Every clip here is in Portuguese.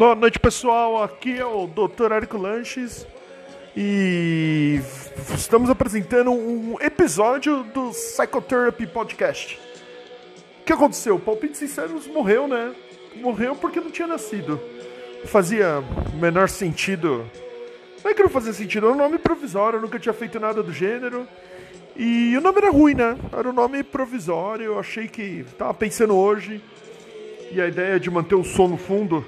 Boa noite, pessoal. Aqui é o Dr. Érico Lanches e estamos apresentando um episódio do Psychotherapy Podcast. O que aconteceu? O Palpite Sinceros morreu, né? Morreu porque não tinha nascido. Fazia menor sentido. Não é que não fazia sentido, era um nome provisório, eu nunca tinha feito nada do gênero. E o nome era ruim, né? Era um nome provisório, eu achei que. Tava pensando hoje. E a ideia de manter o som no fundo,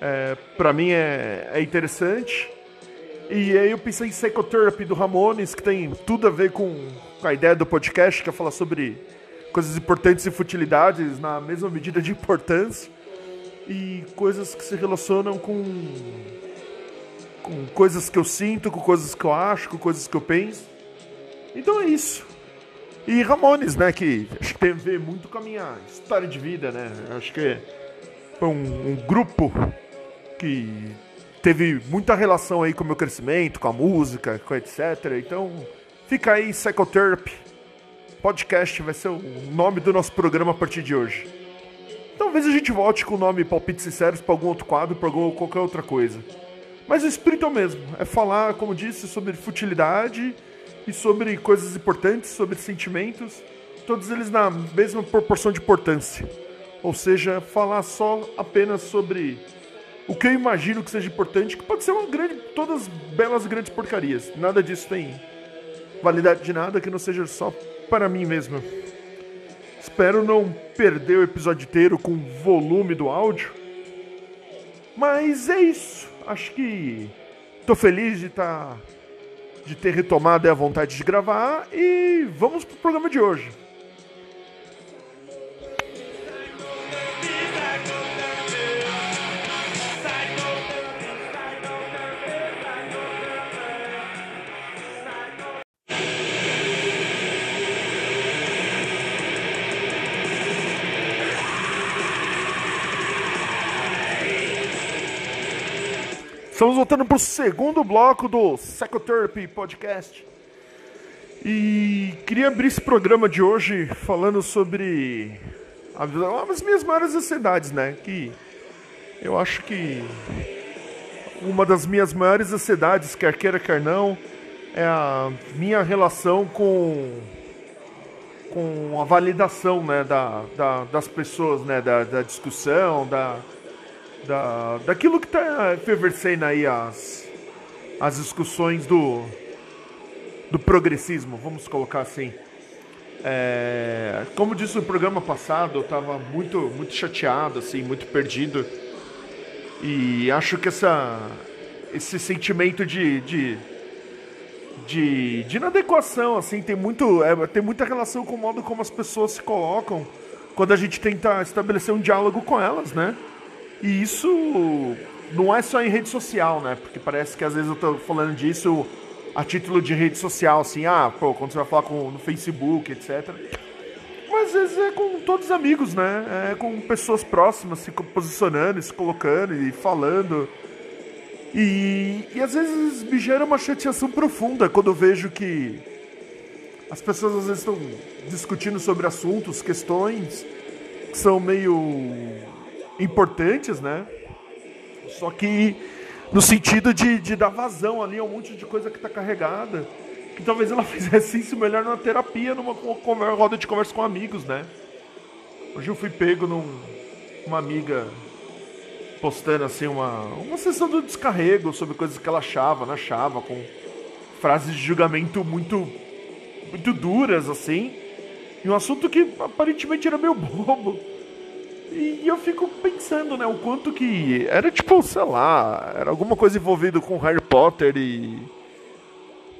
é, para mim é, é, interessante. E aí eu pensei em Psychotherapy do Ramones, que tem tudo a ver com, a ideia do podcast, que é falar sobre coisas importantes e futilidades na mesma medida de importância. E coisas que se relacionam com, com coisas que eu sinto, com coisas que eu acho, com coisas que eu penso. Então é isso. E Ramones, né, que acho que tem a ver muito com a minha história de vida, né? Acho que foi um, um grupo que teve muita relação aí com o meu crescimento, com a música, com etc. Então, fica aí Psychotherapy. Podcast vai ser o nome do nosso programa a partir de hoje. Talvez a gente volte com o nome Palpites Sinceros para algum outro quadro, para qualquer outra coisa. Mas o espírito é o mesmo. É falar, como disse, sobre futilidade e sobre coisas importantes, sobre sentimentos, todos eles na mesma proporção de importância. Ou seja, falar só apenas sobre o que eu imagino que seja importante, que pode ser uma grande, todas belas grandes porcarias. Nada disso tem validade de nada que não seja só para mim mesmo. Espero não perder o episódio inteiro com o volume do áudio. Mas é isso. Acho que tô feliz de estar tá de ter retomado a vontade de gravar e vamos pro programa de hoje. Estamos voltando para o segundo bloco do Psychotherapy Podcast. E queria abrir esse programa de hoje falando sobre as minhas maiores ansiedades, né? Que eu acho que uma das minhas maiores ansiedades, quer queira, quer não, é a minha relação com com a validação né, da, da das pessoas, né, da, da discussão, da, da, daquilo que está efervescendo aí as, as discussões do, do progressismo, vamos colocar assim. É, como disse no programa passado, eu estava muito, muito chateado, assim, muito perdido. E acho que essa, esse sentimento de, de, de, de inadequação assim, tem, muito, é, tem muita relação com o modo como as pessoas se colocam quando a gente tenta estabelecer um diálogo com elas, né? E isso não é só em rede social, né? Porque parece que às vezes eu tô falando disso a título de rede social, assim, ah, pô, quando você vai falar com, no Facebook, etc. Mas às vezes é com todos os amigos, né? É com pessoas próximas se posicionando, se colocando e falando. E, e às vezes me gera uma chateação profunda quando eu vejo que as pessoas às vezes estão discutindo sobre assuntos, questões que são meio importantes, né? Só que no sentido de, de dar vazão ali a um monte de coisa que está carregada. Que talvez ela fizesse isso melhor numa terapia, numa, roda de conversa com amigos, né? Hoje eu fui pego num, uma amiga postando assim uma, uma sessão do descarrego sobre coisas que ela achava, não achava, com frases de julgamento muito, muito duras, assim. E um assunto que aparentemente era meio bobo. E eu fico pensando, né, o quanto que. Era tipo, sei lá, era alguma coisa envolvida com Harry Potter e.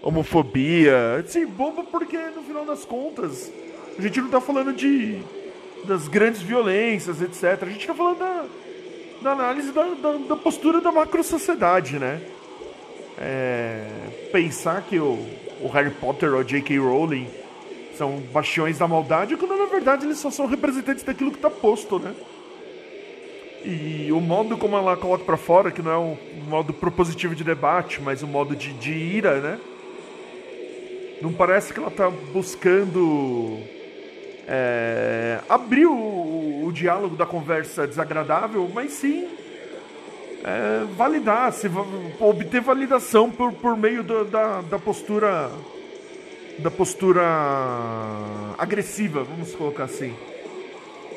homofobia. Assim, bobo porque no final das contas, a gente não tá falando de. das grandes violências, etc. A gente tá falando da, da análise da, da, da postura da macro-sociedade, né? É, pensar que o, o Harry Potter ou J.K. Rowling são bastiões da maldade, quando na verdade eles só são representantes daquilo que está posto, né? E o modo como ela coloca para fora, que não é um, modo propositivo de debate, mas um modo de, de ira, né? Não parece que ela está buscando é, abrir o, o, diálogo da conversa desagradável, mas sim é, validar, se, obter validação por, por meio do, da, da postura da postura agressiva, vamos colocar assim.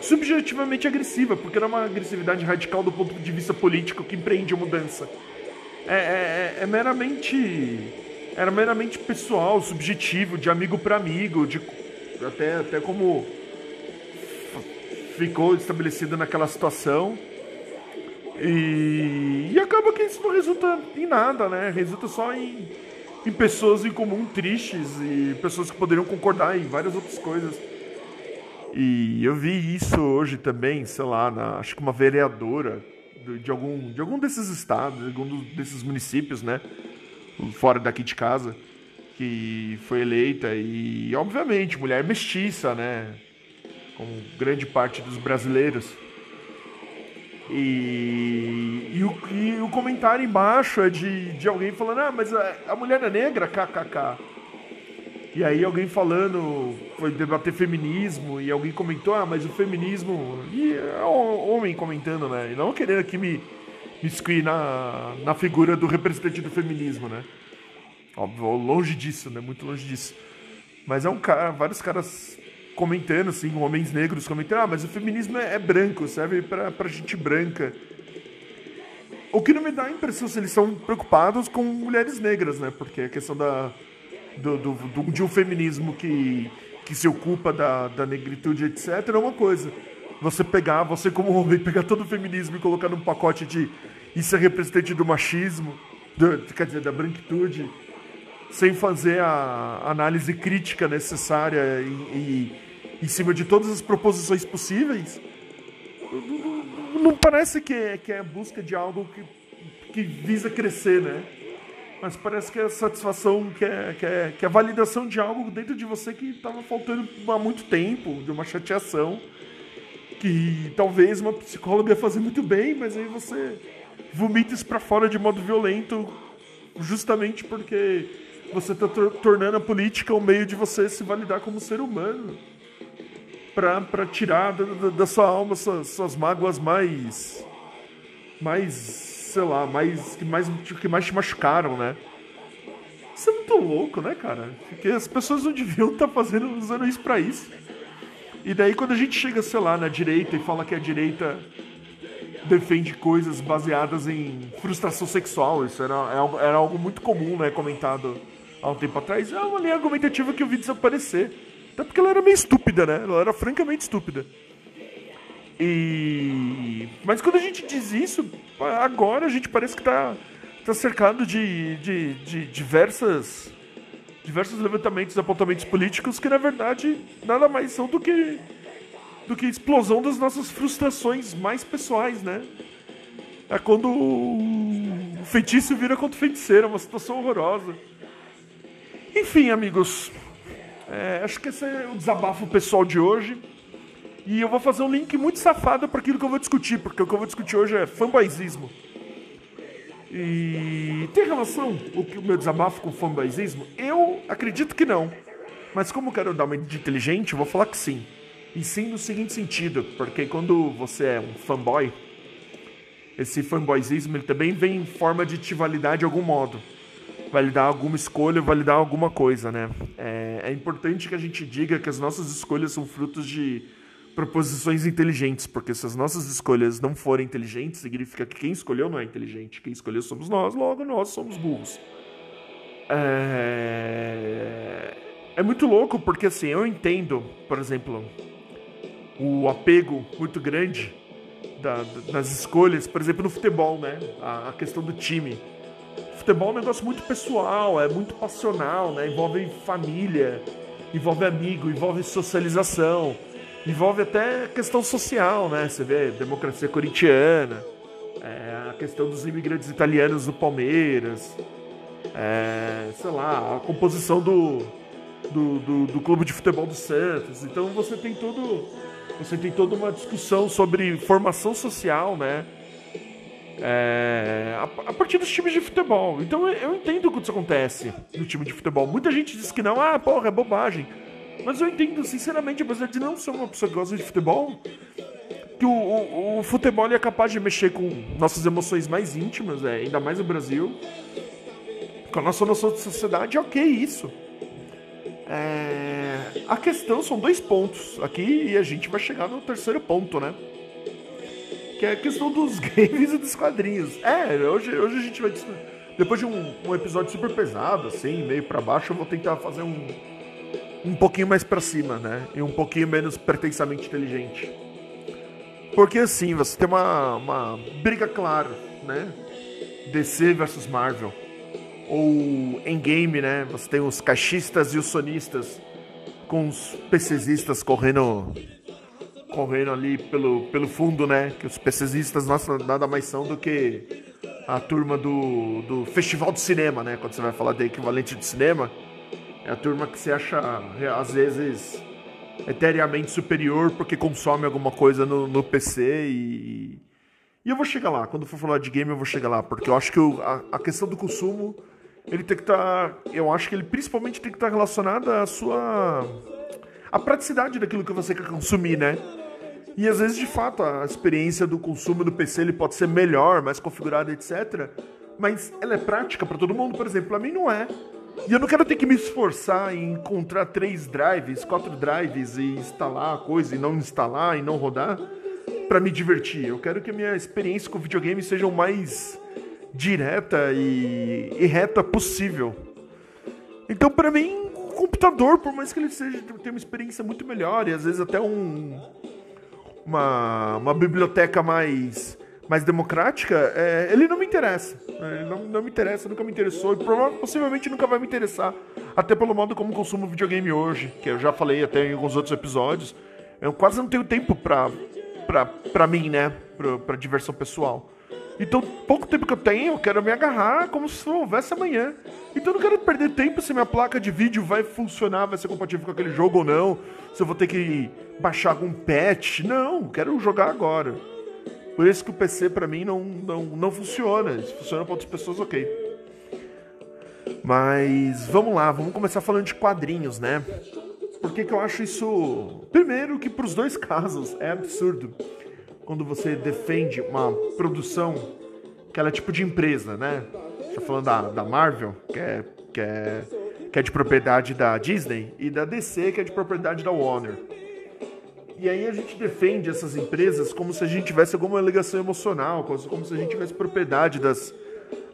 Subjetivamente agressiva, porque não é uma agressividade radical do ponto de vista político que empreende a mudança. É, é, é, é meramente. Era meramente pessoal, subjetivo, de amigo para amigo, de, até, até como ficou estabelecido naquela situação. E, e acaba que isso não resulta em nada, né? Resulta só em, em pessoas em comum tristes e pessoas que poderiam concordar em várias outras coisas. E eu vi isso hoje também, sei lá, na, acho que uma vereadora de, algum, de algum desses estados, de algum desses municípios, né? Fora daqui de casa, que foi eleita e, obviamente, mulher mestiça, né? Como grande parte dos brasileiros. E, e, o, e o comentário embaixo é de, de alguém falando: Ah, mas a, a mulher é negra? KKK. E aí alguém falando, foi debater feminismo, e alguém comentou, ah, mas o feminismo. E é um homem comentando, né? E não querendo aqui me, me excluir na, na figura do representante do feminismo, né? Óbvio, longe disso, né? Muito longe disso. Mas é um cara, vários caras comentando, assim, homens negros comentando, ah, mas o feminismo é, é branco, serve pra, pra gente branca. O que não me dá a impressão se eles estão preocupados com mulheres negras, né? Porque a questão da, do, do, do, de um feminismo que, que se ocupa da, da negritude, etc., é uma coisa. Você pegar, você como homem, pegar todo o feminismo e colocar num pacote de isso é representante do machismo, do, quer dizer, da branquitude, sem fazer a análise crítica necessária e, e em cima de todas as proposições possíveis, não parece que é, que é a busca de algo que, que visa crescer, né? Mas parece que é a satisfação, que é, que, é, que é a validação de algo dentro de você que estava faltando há muito tempo, de uma chateação, que talvez uma psicóloga ia fazer muito bem, mas aí você vomita isso para fora de modo violento, justamente porque você está tornando a política um meio de você se validar como ser humano para tirar da, da, sua alma suas, suas, mágoas mais mais sei lá mais que mais que mais te machucaram né? Isso é muito louco né cara? Porque as pessoas não deviam estar tá fazendo usando isso para isso. E daí quando a gente chega sei lá na direita e fala que a direita defende coisas baseadas em frustração sexual isso era, é era algo muito comum né comentado há um tempo atrás é uma linha argumentativa que eu vi desaparecer até porque ela era meio estúpida, né? Ela era francamente estúpida. E. Mas quando a gente diz isso, agora a gente parece que tá, tá cercado de, de, de diversas. diversos levantamentos apontamentos políticos que na verdade nada mais são do que. do que explosão das nossas frustrações mais pessoais, né? É quando o feitiço vira contra o feiticeiro, é uma situação horrorosa. Enfim, amigos, é, acho que esse é o desabafo pessoal de hoje. E eu vou fazer um link muito safado para aquilo que eu vou discutir, porque o que eu vou discutir hoje é fanboyzismo. E tem relação o, o meu desabafo com fanboyzismo? Eu acredito que não. Mas como eu quero dar uma de inteligente, eu vou falar que sim. E sim no seguinte sentido, porque quando você é um fanboy, esse fanboyzismo ele também vem em forma de te validar de algum modo validar alguma escolha, validar alguma coisa, né? É, é importante que a gente diga que as nossas escolhas são frutos de proposições inteligentes, porque se as nossas escolhas não forem inteligentes, significa que quem escolheu não é inteligente, quem escolheu somos nós, logo nós somos burros. É, é muito louco porque assim, eu entendo, por exemplo, o apego muito grande da, das escolhas, por exemplo, no futebol, né? A, a questão do time futebol é um negócio muito pessoal, é muito passional, né? Envolve família, envolve amigo, envolve socialização, envolve até questão social, né? Você vê democracia corintiana, é, a questão dos imigrantes italianos do Palmeiras, é, sei lá, a composição do, do, do, do clube de futebol do Santos. Então você tem todo você tem toda uma discussão sobre formação social, né? É, a, a, partir dos times de futebol. Então eu, entendo que isso acontece no time de futebol. Muita gente diz que não, ah, porra, é bobagem. Mas eu entendo, sinceramente, apesar de não ser uma pessoa que gosta de futebol, que o, o, o futebol é capaz de mexer com nossas emoções mais íntimas, é, ainda mais no Brasil, com a nossa noção de sociedade, ok isso. É, a questão são dois pontos aqui e a gente vai chegar no terceiro ponto, né? Que é a questão dos games e dos quadrinhos. É, hoje, hoje a gente vai. Depois de um, um episódio super pesado, assim, meio para baixo, eu vou tentar fazer um, um pouquinho mais para cima, né? E um pouquinho menos pretensamente inteligente. Porque assim, você tem uma, uma briga clara, né? DC versus Marvel. Ou em game, né? Você tem os caixistas e os sonistas com os PCzistas correndo correndo ali pelo, pelo fundo, né? Que os PCzistas nossa, nada mais são do que a turma do, do festival de cinema, né? Quando você vai falar de equivalente de cinema, é a turma que você acha às vezes eteriamente superior porque consome alguma coisa no, no PC e. E eu vou chegar lá, quando for falar de game eu vou chegar lá, porque eu acho que a, a, questão do consumo, ele tem que estar. Tá, eu acho que ele principalmente tem que estar tá relacionado à sua. a praticidade daquilo que você quer consumir, né? E às vezes, de fato, a experiência do consumo do PC ele pode ser melhor, mais configurada, etc. Mas ela é prática para todo mundo, por exemplo, para mim não é. E eu não quero ter que me esforçar em encontrar três drives, quatro drives e instalar a coisa e não instalar e não rodar para me divertir. Eu quero que a minha experiência com videogame seja o mais direta e, e reta possível. Então, para mim, o computador, por mais que ele seja tenha uma experiência muito melhor e às vezes até um uma, uma biblioteca mais, mais democrática, é, ele não me interessa. É, ele não, não me interessa, nunca me interessou e possivelmente nunca vai me interessar. Até pelo modo como consumo videogame hoje, que eu já falei até em alguns outros episódios. Eu quase não tenho tempo pra, pra, pra mim, né? Pra, pra diversão pessoal. Então, pouco tempo que eu tenho, eu quero me agarrar como se houvesse amanhã. Então, eu não quero perder tempo se minha placa de vídeo vai funcionar, vai ser compatível com aquele jogo ou não. Se eu vou ter que baixar algum patch. Não, quero jogar agora. Por isso que o PC para mim não, não, não funciona. Se funciona para outras pessoas, ok. Mas vamos lá, vamos começar falando de quadrinhos, né? Por que, que eu acho isso. Primeiro, que para os dois casos é absurdo quando você defende uma produção que ela é tipo de empresa, né? Tá falando da, da Marvel, que é, que, é, que é de propriedade da Disney, e da DC, que é de propriedade da Warner. E aí a gente defende essas empresas como se a gente tivesse alguma ligação emocional, como se a gente tivesse propriedade das,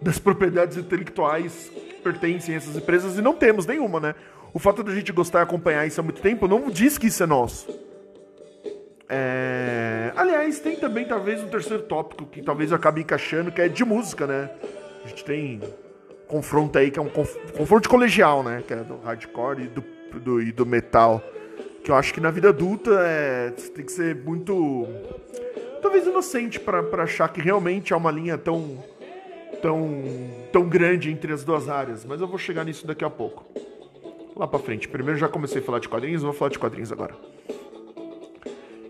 das propriedades intelectuais que pertencem a essas empresas, e não temos nenhuma, né? O fato da gente gostar e acompanhar isso há muito tempo não diz que isso é nosso. É... Aliás, tem também talvez um terceiro tópico que talvez acabe encaixando, que é de música, né? A gente tem confronto aí, que é um conf... confronto colegial, né? Que é do hardcore e do, do, e do metal. Que eu acho que na vida adulta é... tem que ser muito. Talvez inocente para achar que realmente há uma linha tão. Tão, tão grande entre as duas áreas, mas eu vou chegar nisso daqui a pouco. Lá pra frente. Primeiro já comecei a falar de quadrinhos, vou falar de quadrinhos agora.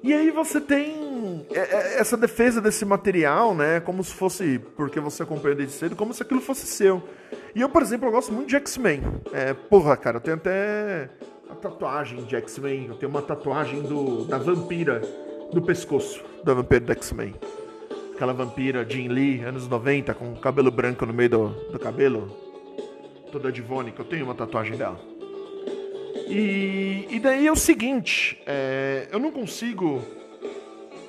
E aí você tem é, é, essa defesa desse material, né? Como se fosse, porque você acompanha desde cedo, como se aquilo fosse seu. E eu, por exemplo, eu gosto muito de X-Men. É, porra, cara, eu tenho até a tatuagem de X-Men. Eu tenho uma tatuagem do, da vampira no pescoço, da vampira do X-Men. Aquela vampira Jean Lee, anos 90, com cabelo branco no meio do, do cabelo. Toda divônica. Eu tenho uma tatuagem dela. E, e daí é o seguinte, é, eu não consigo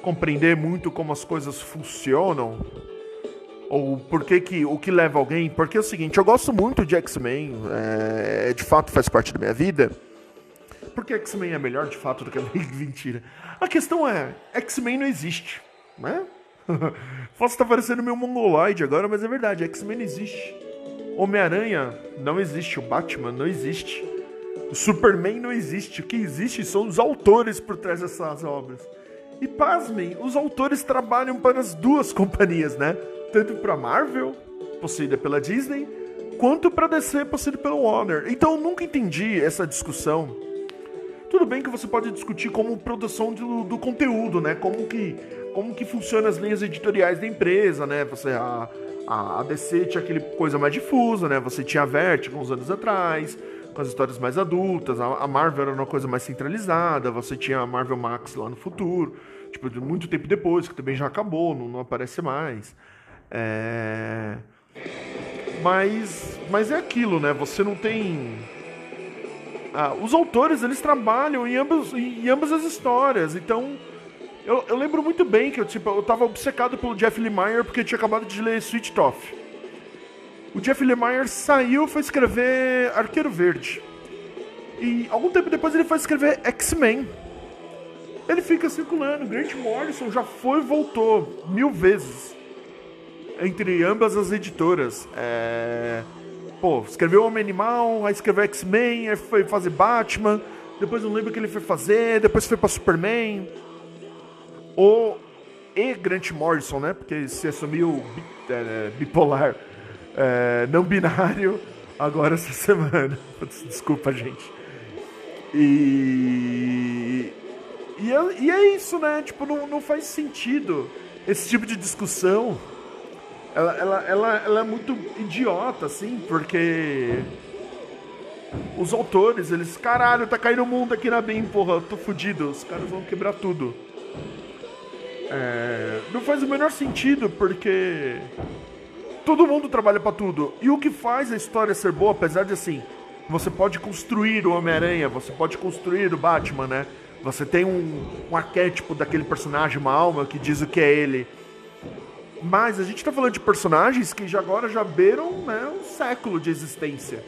compreender muito como as coisas funcionam ou por que, que o que leva alguém. Porque é o seguinte, eu gosto muito de X-Men, é, de fato faz parte da minha vida. Porque X-Men é melhor de fato do que mentira. A questão é, X-Men não existe, né? Posso estar parecendo meio mongoloide agora, mas é verdade, X-Men não existe. Homem-Aranha não existe, o Batman não existe. O Superman não existe. O que existe são os autores por trás dessas obras. E pasmem, os autores trabalham para as duas companhias, né? Tanto para Marvel, possuída pela Disney, quanto para DC, possuída pela Warner. Então eu nunca entendi essa discussão. Tudo bem que você pode discutir como produção do, do conteúdo, né? Como que, como que funcionam as linhas editoriais da empresa, né? Você a, a, a DC tinha aquele coisa mais difusa, né? Você tinha a Vertigo uns anos atrás com as histórias mais adultas. A Marvel era uma coisa mais centralizada, você tinha a Marvel Max lá no futuro. Tipo, muito tempo depois, que também já acabou, não, não aparece mais. É... Mas, mas é aquilo, né? Você não tem. Ah, os autores eles trabalham em ambas, em ambas as histórias, então eu, eu, lembro muito bem que eu, tipo, eu tava obcecado pelo Jeff Lemire porque eu tinha acabado de ler Sweet Toff. O Jeff Lemire saiu foi escrever Arqueiro Verde. E algum tempo depois ele foi escrever X-Men. Ele fica circulando. Grant Morrison já foi e voltou mil vezes entre ambas as editoras. É... Pô, escreveu Homem Animal, aí escreveu X-Men, aí foi fazer Batman, depois não lembro o que ele foi fazer, depois foi pra Superman. O e Grant Morrison, né? Porque se assumiu é, bipolar, é, não binário, agora essa semana. Desculpa, gente. E. E é, e é isso, né? Tipo, não, não faz sentido esse tipo de discussão ela, ela, ela, ela é muito idiota, assim, porque os autores, eles, caralho, tá caindo o mundo aqui na BIM, porra, tô fudido, os caras vão quebrar tudo. É, não faz o menor sentido, porque todo mundo trabalha para tudo. E o que faz a história ser boa, apesar de assim, você pode construir o Homem-Aranha, você pode construir o Batman, né? Você tem um, um arquétipo daquele personagem, uma alma que diz o que é ele. Mas a gente tá falando de personagens que já agora já beiram né, um século de existência.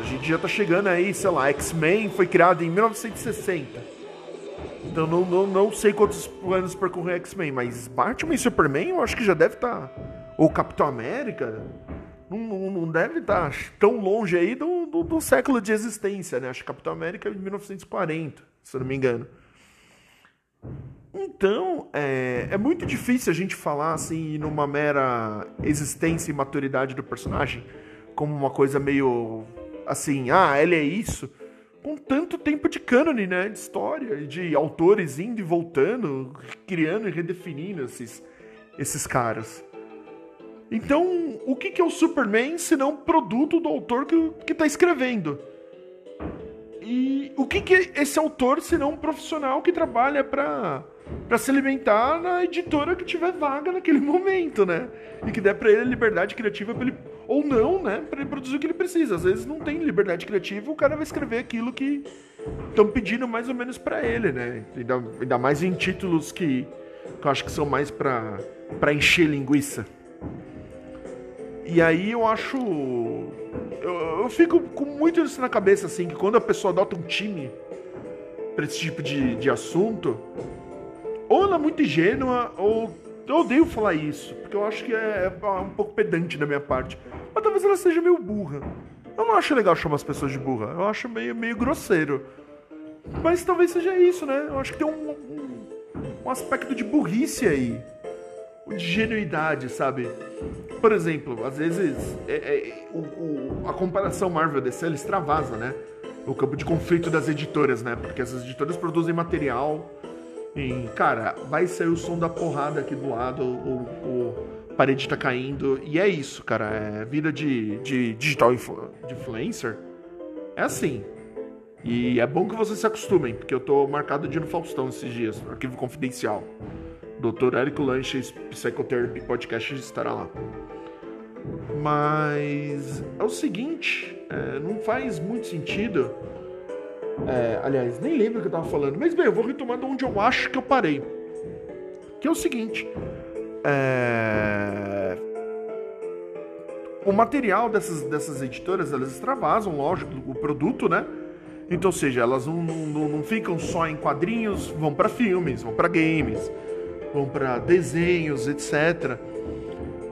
A gente já tá chegando aí, sei lá, X-Men foi criado em 1960. Então não, não, não sei quantos anos percorrem X-Men, mas Batman e Superman eu acho que já deve estar. Tá... Ou Capitão América. Não, não, deve estar tá tão longe aí do, do, do, século de existência, né? Acho que Capitão América é de 1940, se eu não me engano. Então, é, é muito difícil a gente falar assim numa mera existência e maturidade do personagem como uma coisa meio assim, ah, ele é isso, com tanto tempo de cânone, né, de história, de autores indo e voltando, criando e redefinindo esses, esses caras. Então, o que, que é o Superman se não produto do autor que, que tá escrevendo? E o que, que é esse autor se não um profissional que trabalha para para se alimentar na editora que tiver vaga naquele momento, né? E que der para ele liberdade criativa pra ele, ou não, né? Para ele produzir o que ele precisa. Às vezes não tem liberdade criativa, o cara vai escrever aquilo que estão pedindo mais ou menos para ele, né? Ainda, ainda mais em títulos que, que eu acho que são mais para encher linguiça. E aí eu acho. Eu, eu, fico com muito isso na cabeça, assim, que quando a pessoa adota um time pra esse tipo de, de assunto, ou ela é muito ingênua, ou eu odeio falar isso, porque eu acho que é, é um pouco pedante da minha parte. Mas talvez ela seja meio burra. Eu não acho legal chamar as pessoas de burra, eu acho meio, meio grosseiro. Mas talvez seja isso, né? Eu acho que tem um, um, um aspecto de burrice aí. De genuidade, sabe? Por exemplo, às vezes é, é, o, o, a comparação Marvel DC ela extravasa, né? O campo de conflito das editoras, né? Porque essas editoras produzem material em, cara, vai sair o som da porrada aqui do lado, o, o parede tá caindo. E é isso, cara. É vida de, de digital influ, de influencer. É assim. E é bom que vocês se acostumem, porque eu tô marcado de ir no Faustão esses dias, no arquivo confidencial. Dr. Érico Lanches, Psychotherapy Podcast estará lá. Mas é o seguinte, é, não faz muito sentido é, aliás, nem lembro o que eu tava falando. Mas bem, eu vou retomar de onde eu acho que eu parei. Que é o seguinte. É... O material dessas, dessas editoras, elas extravasam, lógico, o produto, né? Então, ou seja, elas não, não, não ficam só em quadrinhos, vão para filmes, vão para games, vão para desenhos, etc.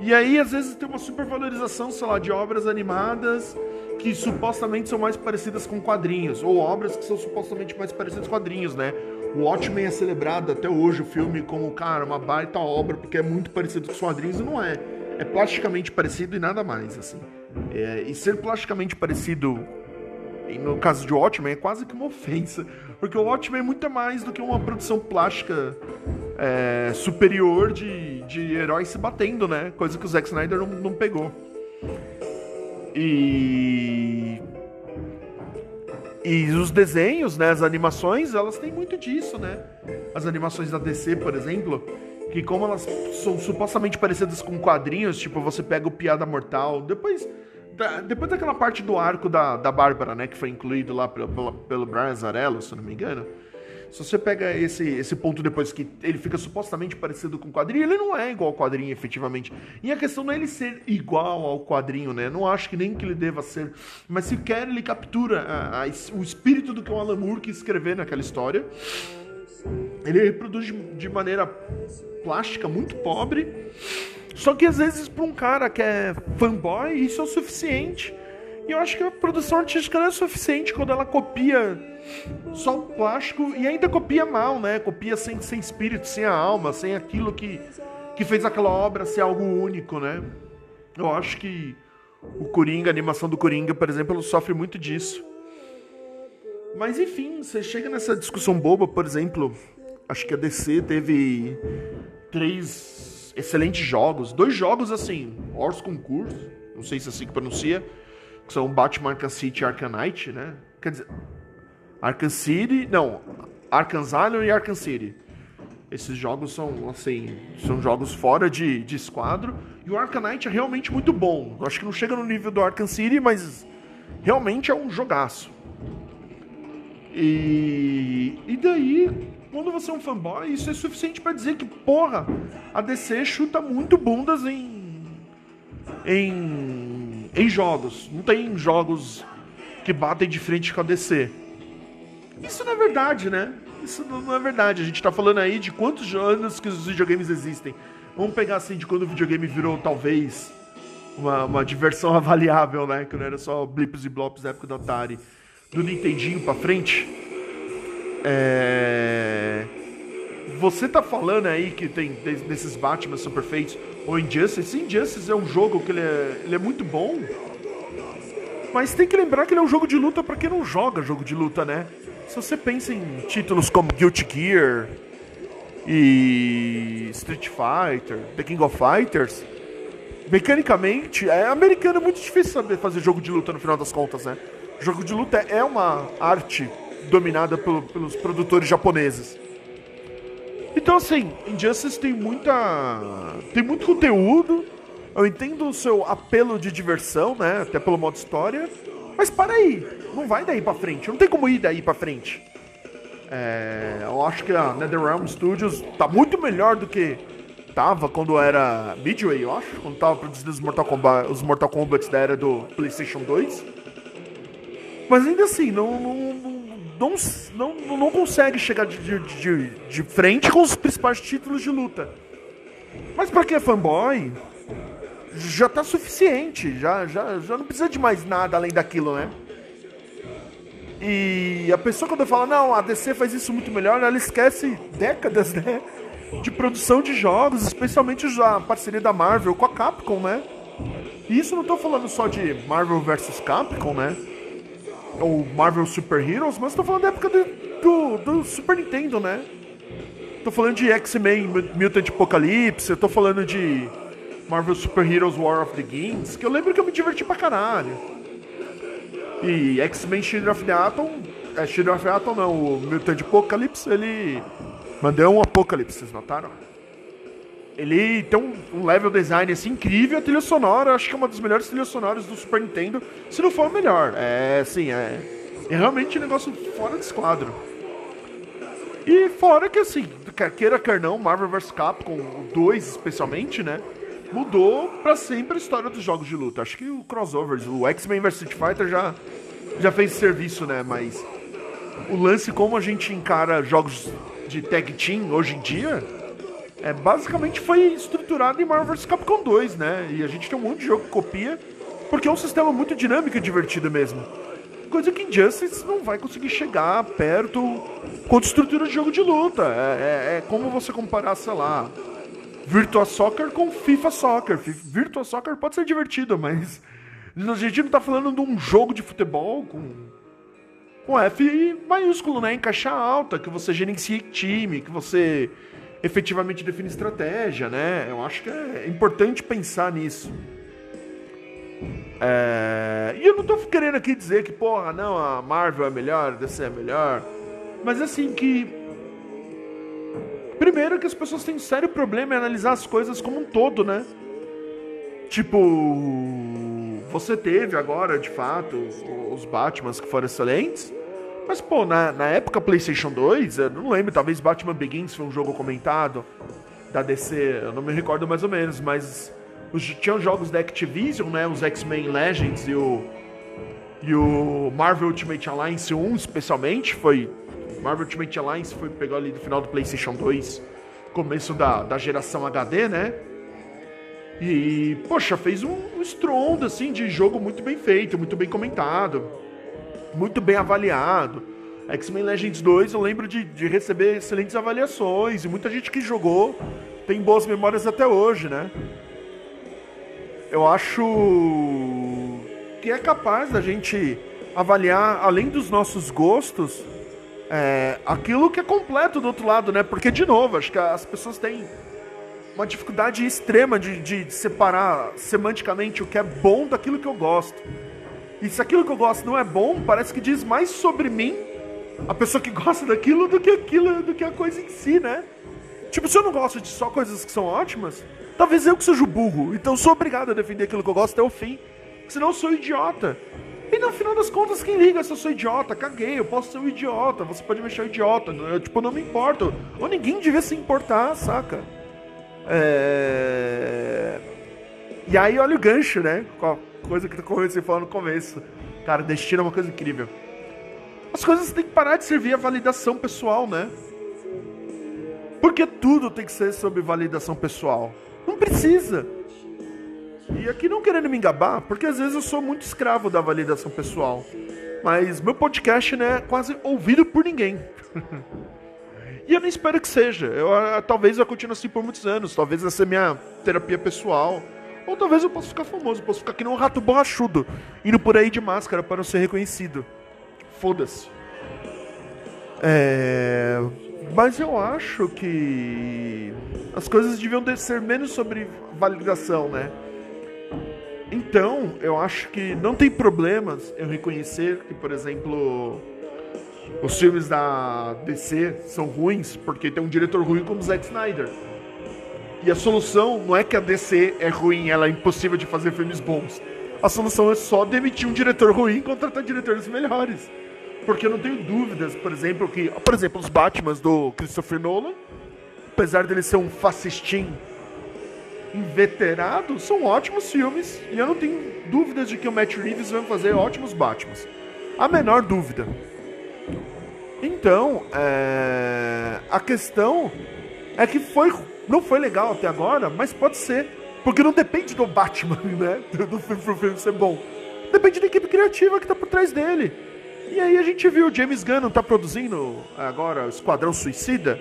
E aí, às vezes, tem uma supervalorização, sei lá, de obras animadas que supostamente são mais parecidas com quadrinhos, ou obras que são supostamente mais parecidas com quadrinhos, né? O Watchmen é celebrado até hoje, o filme, como, cara, uma baita obra, porque é muito parecido com os quadrinhos, e não é. É plasticamente parecido e nada mais, assim. É, e ser plasticamente parecido, no caso de Watchmen, é quase que uma ofensa, porque o Watchmen é muito mais do que uma produção plástica é, superior de, de heróis se batendo, né? Coisa que o Zack Snyder não, não pegou. E. E os desenhos, né, as animações, elas têm muito disso, né? As animações da DC, por exemplo, que como elas são supostamente parecidas com quadrinhos, tipo, você pega o Piada Mortal, depois da, depois daquela parte do arco da, da Bárbara, né, que foi incluído lá pelo, pelo, pelo Brian Zarello, se não me engano, se você pega esse, esse ponto depois que ele fica supostamente parecido com o quadrinho, ele não é igual ao quadrinho, efetivamente. E a questão não é ele ser igual ao quadrinho, né? Não acho que nem que ele deva ser. Mas se quer, ele captura a, a, o espírito do que o Alan Moore quis escrever naquela história. Ele reproduz de, de maneira plástica muito pobre. Só que às vezes, para um cara que é fanboy, isso é o suficiente. E eu acho que a produção artística não é suficiente quando ela copia só o plástico e ainda copia mal, né? Copia sem, sem espírito, sem a alma, sem aquilo que, que fez aquela obra ser algo único, né? Eu acho que o Coringa, a animação do Coringa, por exemplo, sofre muito disso. Mas enfim, você chega nessa discussão boba, por exemplo, acho que a DC teve três excelentes jogos, dois jogos assim, Horse Concurso, não sei se é assim que pronuncia, que são Batman Arkham City e Arkham Knight, né? Quer dizer, Arkham City, não, Arkham e Arkham City. Esses jogos são, assim, são jogos fora de, de esquadro. E o Arkham Knight é realmente muito bom. Acho que não chega no nível do Arkham City, mas realmente é um jogaço. E, e daí, quando você é um fanboy, isso é suficiente para dizer que, porra, a DC chuta muito bundas em, em em jogos. Não tem jogos que batem de frente com a DC. Isso não é verdade, né? Isso não é verdade. A gente tá falando aí de quantos anos que os videogames existem. Vamos pegar assim de quando o videogame virou talvez uma, uma diversão avaliável, né? Que não era só blips e blops da época do Atari. Do Nintendinho pra frente. É... Você tá falando aí que tem desses Batman super feitos ou Injustice. Injustice é um jogo que ele é, ele é muito bom, mas tem que lembrar que ele é um jogo de luta para quem não joga jogo de luta, né? Se você pensa em títulos como Guilty Gear e Street Fighter, The King of Fighters, mecanicamente, é americano é muito difícil saber fazer jogo de luta no final das contas, né? Jogo de luta é uma arte dominada pelo, pelos produtores japoneses. Então, assim, Injustice tem muita. tem muito conteúdo. Eu entendo o seu apelo de diversão, né? Até pelo modo história. Mas para aí, não vai daí pra frente. Não tem como ir daí pra frente. É, eu acho que a NetherRealm Studios tá muito melhor do que tava quando era Midway, eu acho. Quando tava produzindo os Mortal Kombat, os Mortal Kombat da era do PlayStation 2. Mas ainda assim, não, não não, não, não consegue chegar de, de, de, de frente com os principais títulos de luta. Mas para quem é fanboy, já tá suficiente, já, já, já não precisa de mais nada além daquilo, né? E a pessoa quando fala, não, a DC faz isso muito melhor, ela esquece décadas, né? De produção de jogos, especialmente a parceria da Marvel com a Capcom, né? E isso não tô falando só de Marvel vs Capcom, né? Ou Marvel Super Heroes, mas tô falando da época do, do, do Super Nintendo, né? Tô falando de X-Men Mutant Apocalypse, eu tô falando de Marvel Super Heroes War of the Games, que eu lembro que eu me diverti pra caralho. E X-Men Shield of the Atom, é Shield of the Atom não, o Mutant Apocalypse, ele mandou um Apocalipse, vocês notaram? Ele tem um, um, level design assim incrível, a trilha sonora, acho que é uma das melhores trilhas sonoras do Super Nintendo, se não for a melhor. É assim, é, é realmente um negócio fora de esquadro. E fora que assim, queira quer não, Marvel vs Capcom 2 especialmente, né? Mudou para sempre a história dos jogos de luta. Acho que o crossovers, o X-Men vs Street Fighter já já fez serviço, né? Mas o lance como a gente encara jogos de tag team hoje em dia, é, basicamente foi estruturado em Marvel vs Capcom 2, né? E a gente tem um monte de jogo que copia, porque é um sistema muito dinâmico e divertido mesmo. Coisa que Injustice não vai conseguir chegar perto quanto estrutura de jogo de luta. É, é, é como você comparar, sei lá, Virtua Soccer com FIFA Soccer. Virtua Soccer pode ser divertido, mas a gente não tá falando de um jogo de futebol com, com F maiúsculo, né? Em caixa alta, que você gerencia time, que você efetivamente define estratégia, né? Eu acho que é importante pensar nisso. É... E eu não tô querendo aqui dizer que, porra, não, a Marvel é melhor, a DC é melhor. Mas assim que. Primeiro que as pessoas têm um sério problema em analisar as coisas como um todo, né? Tipo. Você teve agora, de fato, os Batmans que foram excelentes. Mas, pô, na, na época PlayStation 2, eu não lembro, talvez Batman Begins foi um jogo comentado da DC, eu não me recordo mais ou menos, mas os, tinham jogos da Activision, né? Os X-Men Legends e o, e o Marvel Ultimate Alliance 1, especialmente, foi. Marvel Ultimate Alliance foi pegou ali do final do PlayStation 2, começo da, da geração HD, né? E, poxa, fez um, um estrondo, assim, de jogo muito bem feito, muito bem comentado muito bem avaliado. X-Men Legends 2 eu lembro de, de receber excelentes avaliações e muita gente que jogou tem boas memórias até hoje, né? Eu acho que é capaz da gente avaliar, além dos nossos gostos, é, aquilo que é completo do outro lado, né? Porque, de novo, acho que as pessoas têm uma dificuldade extrema de, de separar semanticamente o que é bom daquilo que eu gosto. E se aquilo que eu gosto não é bom, parece que diz mais sobre mim, a pessoa que gosta daquilo, do que aquilo, do que a coisa em si, né? Tipo, se eu não gosto de só coisas que são ótimas, talvez eu que seja o burro. Então sou obrigado a defender aquilo que eu gosto até o fim. Senão eu sou idiota. E no final das contas, quem liga se eu sou idiota? Caguei, eu posso ser um idiota, você pode me achar idiota. Eu, tipo, não me importo. Ou ninguém devia se importar, saca? É... E aí olha o gancho, né? Coisa que a falar no começo. Cara, destino é uma coisa incrível. As coisas têm que parar de servir a validação pessoal, né? Porque tudo tem que ser sobre validação pessoal. Não precisa. E aqui não querendo me engabar, porque às vezes eu sou muito escravo da validação pessoal. Mas meu podcast né, é quase ouvido por ninguém. e eu nem espero que seja. Eu, talvez eu continue assim por muitos anos. Talvez essa é minha terapia pessoal. Ou talvez eu possa ficar famoso, posso ficar aqui num rato borrachudo, indo por aí de máscara para não ser reconhecido. Foda-se. É... Mas eu acho que as coisas deviam ser menos sobre validação, né? Então, eu acho que não tem problemas eu reconhecer que, por exemplo, os filmes da DC são ruins porque tem um diretor ruim como Zack Snyder. E a solução não é que a DC é ruim, ela é impossível de fazer filmes bons. A solução é só demitir um diretor ruim e contratar diretores melhores. Porque eu não tenho dúvidas, por exemplo, que. Por exemplo, os Batmans do Christopher Nolan, apesar dele ser um fascistim inveterado, são ótimos filmes. E eu não tenho dúvidas de que o Matt Reeves vai fazer ótimos Batmans. A menor dúvida. Então, é... a questão é que foi não foi legal até agora, mas pode ser. Porque não depende do Batman, né? Do filme pro filme ser bom. Depende da equipe criativa que tá por trás dele. E aí a gente viu o James Gunn não tá produzindo agora o Esquadrão Suicida.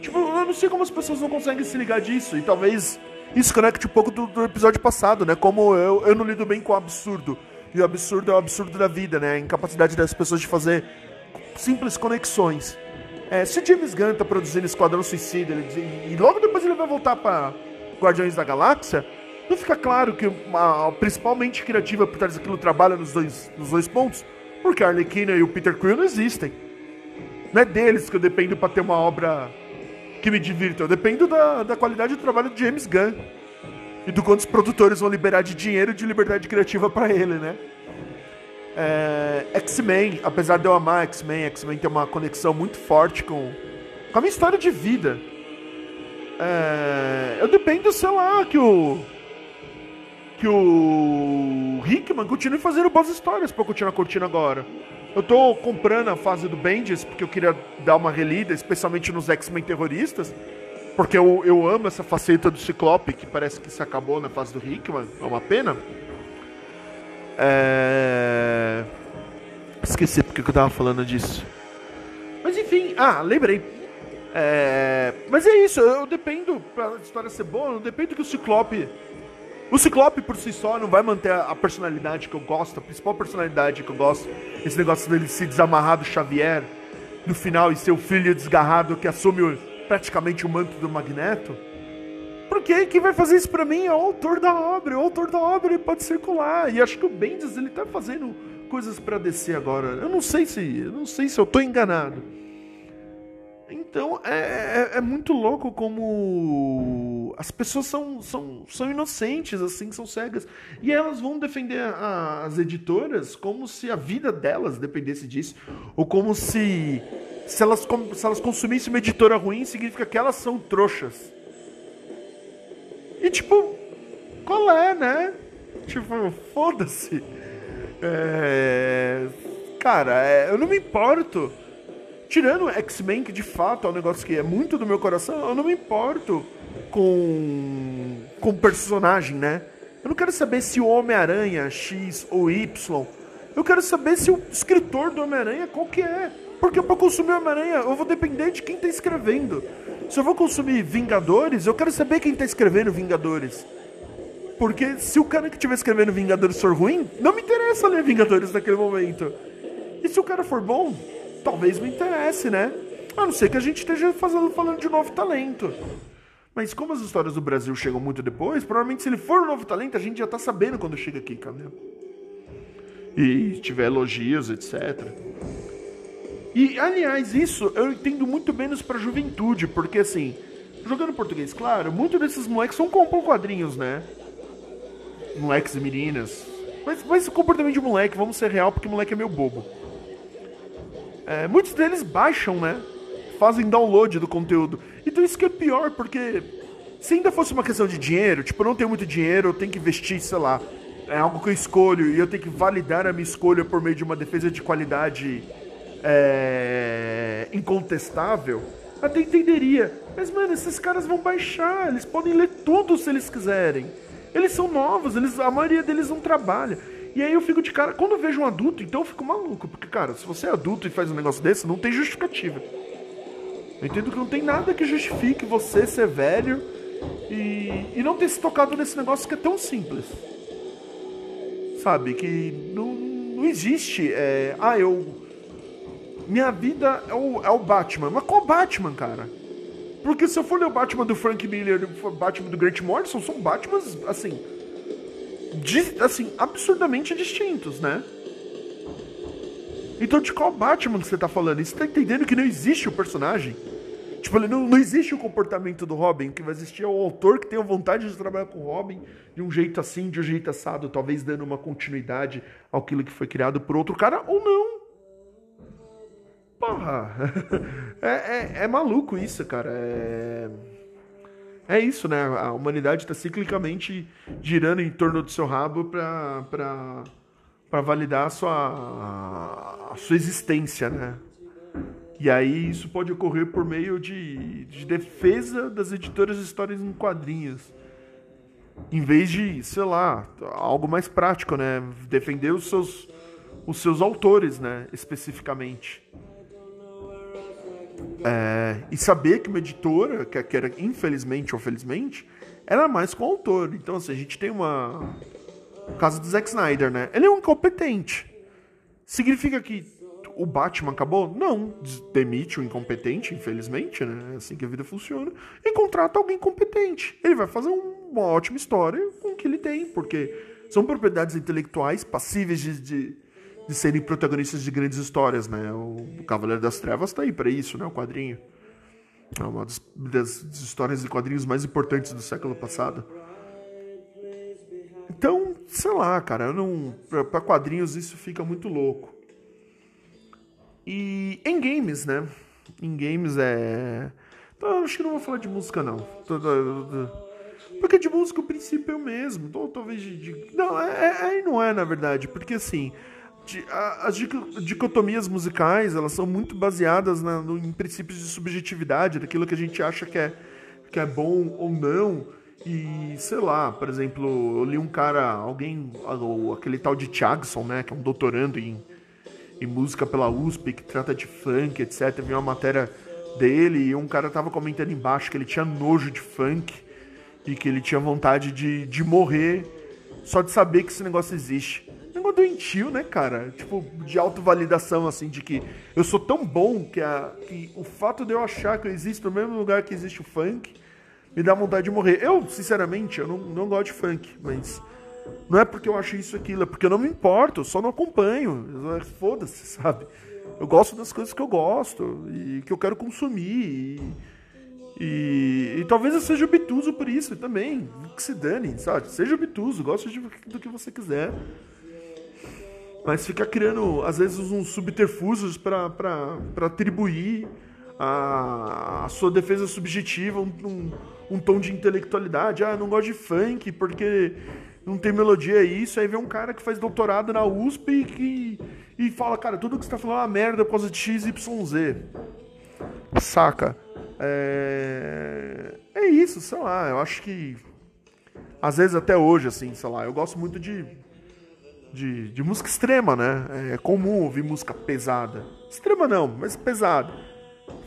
Tipo, eu não sei como as pessoas não conseguem se ligar disso. E talvez isso conecte um pouco do, do episódio passado, né? Como eu, eu não lido bem com o absurdo. E o absurdo é o absurdo da vida, né? A incapacidade das pessoas de fazer simples conexões. É, se James Gunn tá produzindo Esquadrão Suicida ele, e logo depois ele vai voltar para Guardiões da Galáxia, não fica claro que a, a principal mente criativa por trás daquilo trabalha nos dois, nos dois pontos? Porque a Arlequina e o Peter Quill não existem. Não é deles que eu dependo para ter uma obra que me divirta. Eu dependo da, da qualidade do trabalho de James Gunn. E do quanto os produtores vão liberar de dinheiro e de liberdade criativa para ele, né? É, X-Men, apesar de eu amar X-Men, X-Men tem uma conexão muito forte com, com a minha história de vida. É, eu dependo, sei lá, que o. Que o Hickman continue fazendo boas histórias pra eu continuar curtindo agora. Eu tô comprando a fase do Bendis porque eu queria dar uma relida, especialmente nos X-Men terroristas. Porque eu, eu amo essa faceta do Ciclope, que parece que se acabou na fase do Hickman. É uma pena. É... Esqueci porque que eu tava falando disso. Mas enfim, ah, lembrei. É... Mas é isso, eu dependo, pra história ser boa, eu dependo que o Ciclope. O Ciclope por si só não vai manter a personalidade que eu gosto, a principal personalidade que eu gosto. Esse negócio dele se desamarrar do Xavier no final e ser o filho desgarrado que assume praticamente o manto do Magneto. Ok, quem vai fazer isso pra mim é o autor da obra. O autor da obra ele pode circular. E acho que o Bendis ele tá fazendo coisas para descer agora. Eu não sei se, eu não sei se eu tô enganado. Então é, é, é, muito louco como as pessoas são, são, são inocentes, assim, são cegas. E elas vão defender a, as editoras como se a vida delas dependesse disso. Ou como se, se, elas, se elas consumissem uma editora ruim, significa que elas são trouxas. E tipo, qual é, né? Tipo, foda-se. É... Cara, é... eu não me importo Tirando X-Men, que de fato é um negócio que é muito do meu coração, eu não me importo com com personagem, né? Eu não quero saber se o Homem-Aranha X ou Y. Eu quero saber se o escritor do Homem-Aranha qual que é. Porque para consumir Homem-Aranha, eu vou depender de quem tá escrevendo. Se eu vou consumir Vingadores, eu quero saber quem tá escrevendo Vingadores. Porque se o cara que estiver escrevendo Vingadores for ruim, não me interessa ler Vingadores naquele momento. E se o cara for bom, talvez me interesse, né? A não ser que a gente esteja fazendo, falando de novo talento. Mas como as histórias do Brasil chegam muito depois, provavelmente se ele for um novo talento, a gente já tá sabendo quando chega aqui, cadê? E tiver elogios, etc. E, aliás, isso eu entendo muito menos pra juventude, porque assim, jogando português, claro, muitos desses moleques são compram quadrinhos, né? Moleques e meninas. Mas, mas o comportamento de moleque, vamos ser real, porque moleque é meio bobo. É, muitos deles baixam, né? Fazem download do conteúdo. Então isso que é pior, porque se ainda fosse uma questão de dinheiro, tipo, eu não tenho muito dinheiro, eu tenho que investir, sei lá, é algo que eu escolho e eu tenho que validar a minha escolha por meio de uma defesa de qualidade é, incontestável, até entenderia. Mas, mano, esses caras vão baixar, eles podem ler tudo se eles quiserem. Eles são novos, eles, a maioria deles não trabalha. E aí eu fico de cara, quando eu vejo um adulto, então eu fico maluco, porque, cara, se você é adulto e faz um negócio desse, não tem justificativa. Eu entendo que não tem nada que justifique você ser velho e, e não ter se tocado nesse negócio que é tão simples. Sabe? Que não, não existe. É, ah, eu. Minha vida é o, é o Batman. Mas qual Batman, cara? Porque se eu for ler o Batman do Frank Miller e o Batman do Grant Morrison, são Batmans, assim, assim, absurdamente distintos, né? Então de qual Batman que você tá falando? você tá entendendo que não existe o personagem? Tipo, não, não existe o comportamento do Robin, que vai existir é o autor que tem a vontade de trabalhar com o Robin de um jeito assim, de um jeito assado, talvez dando uma continuidade àquilo que foi criado por outro cara, ou não. Porra! É, é, é maluco isso, cara. É é isso, né? A humanidade está ciclicamente girando em torno do seu rabo para validar a sua, a sua existência, né? E aí isso pode ocorrer por meio de, de defesa das editoras de histórias em quadrinhos. Em vez de, sei lá, algo mais prático, né? Defender os seus, os seus autores, né? Especificamente. É, e saber que uma editora, que, era infelizmente ou felizmente, era mais com o autor. Então, assim, a gente tem uma. O caso do Zack Snyder, né? Ele é um incompetente. Significa que o Batman acabou? Não. Demite o incompetente, infelizmente, né? É assim que a vida funciona. E contrata alguém competente. Ele vai fazer uma ótima história com o que ele tem, porque são propriedades intelectuais passíveis de, de de serem protagonistas de grandes histórias, né? O Cavaleiro das Trevas está aí para isso, né? O quadrinho. É uma das, das, histórias de quadrinhos mais importantes do século passado. Então, sei lá, cara, eu não para quadrinhos isso fica muito louco. E em games, né? Em games é acho que não vou falar de música não. Porque de música o princípio é o mesmo. Talvez de, não, é, é, é, não é na verdade, porque assim, as dicotomias musicais elas são muito baseadas na, no, em princípios de subjetividade, daquilo que a gente acha que é, que é bom ou não. E sei lá, por exemplo, eu li um cara, alguém, aquele tal de Thiagson, né, que é um doutorando em, em música pela USP, que trata de funk, etc. Vi uma matéria dele e um cara tava comentando embaixo que ele tinha nojo de funk e que ele tinha vontade de, de morrer só de saber que esse negócio existe doentio, né, cara? Tipo, de autovalidação, assim, de que eu sou tão bom que, a, que o fato de eu achar que eu existo no mesmo lugar que existe o funk me dá vontade de morrer. Eu, sinceramente, eu não, não gosto de funk, mas não é porque eu acho isso aquilo, é porque eu não me importo, eu só não acompanho. Foda-se, sabe? Eu gosto das coisas que eu gosto e que eu quero consumir. E, e, e talvez eu seja obtuso por isso também. Que se dane, sabe? Seja obtuso, gosto de, do que você quiser. Mas ficar criando, às vezes, uns subterfúgios para atribuir a, a, sua defesa subjetiva um, um, um, tom de intelectualidade. Ah, não gosto de funk porque não tem melodia é isso. Aí vem um cara que faz doutorado na USP e, que, e fala, cara, tudo que você tá falando é uma merda por causa de XYZ. Saca? É... é isso, sei lá, eu acho que. Às vezes até hoje, assim, sei lá, eu gosto muito de. De, de música extrema, né? É comum ouvir música pesada. Extrema não, mas pesada.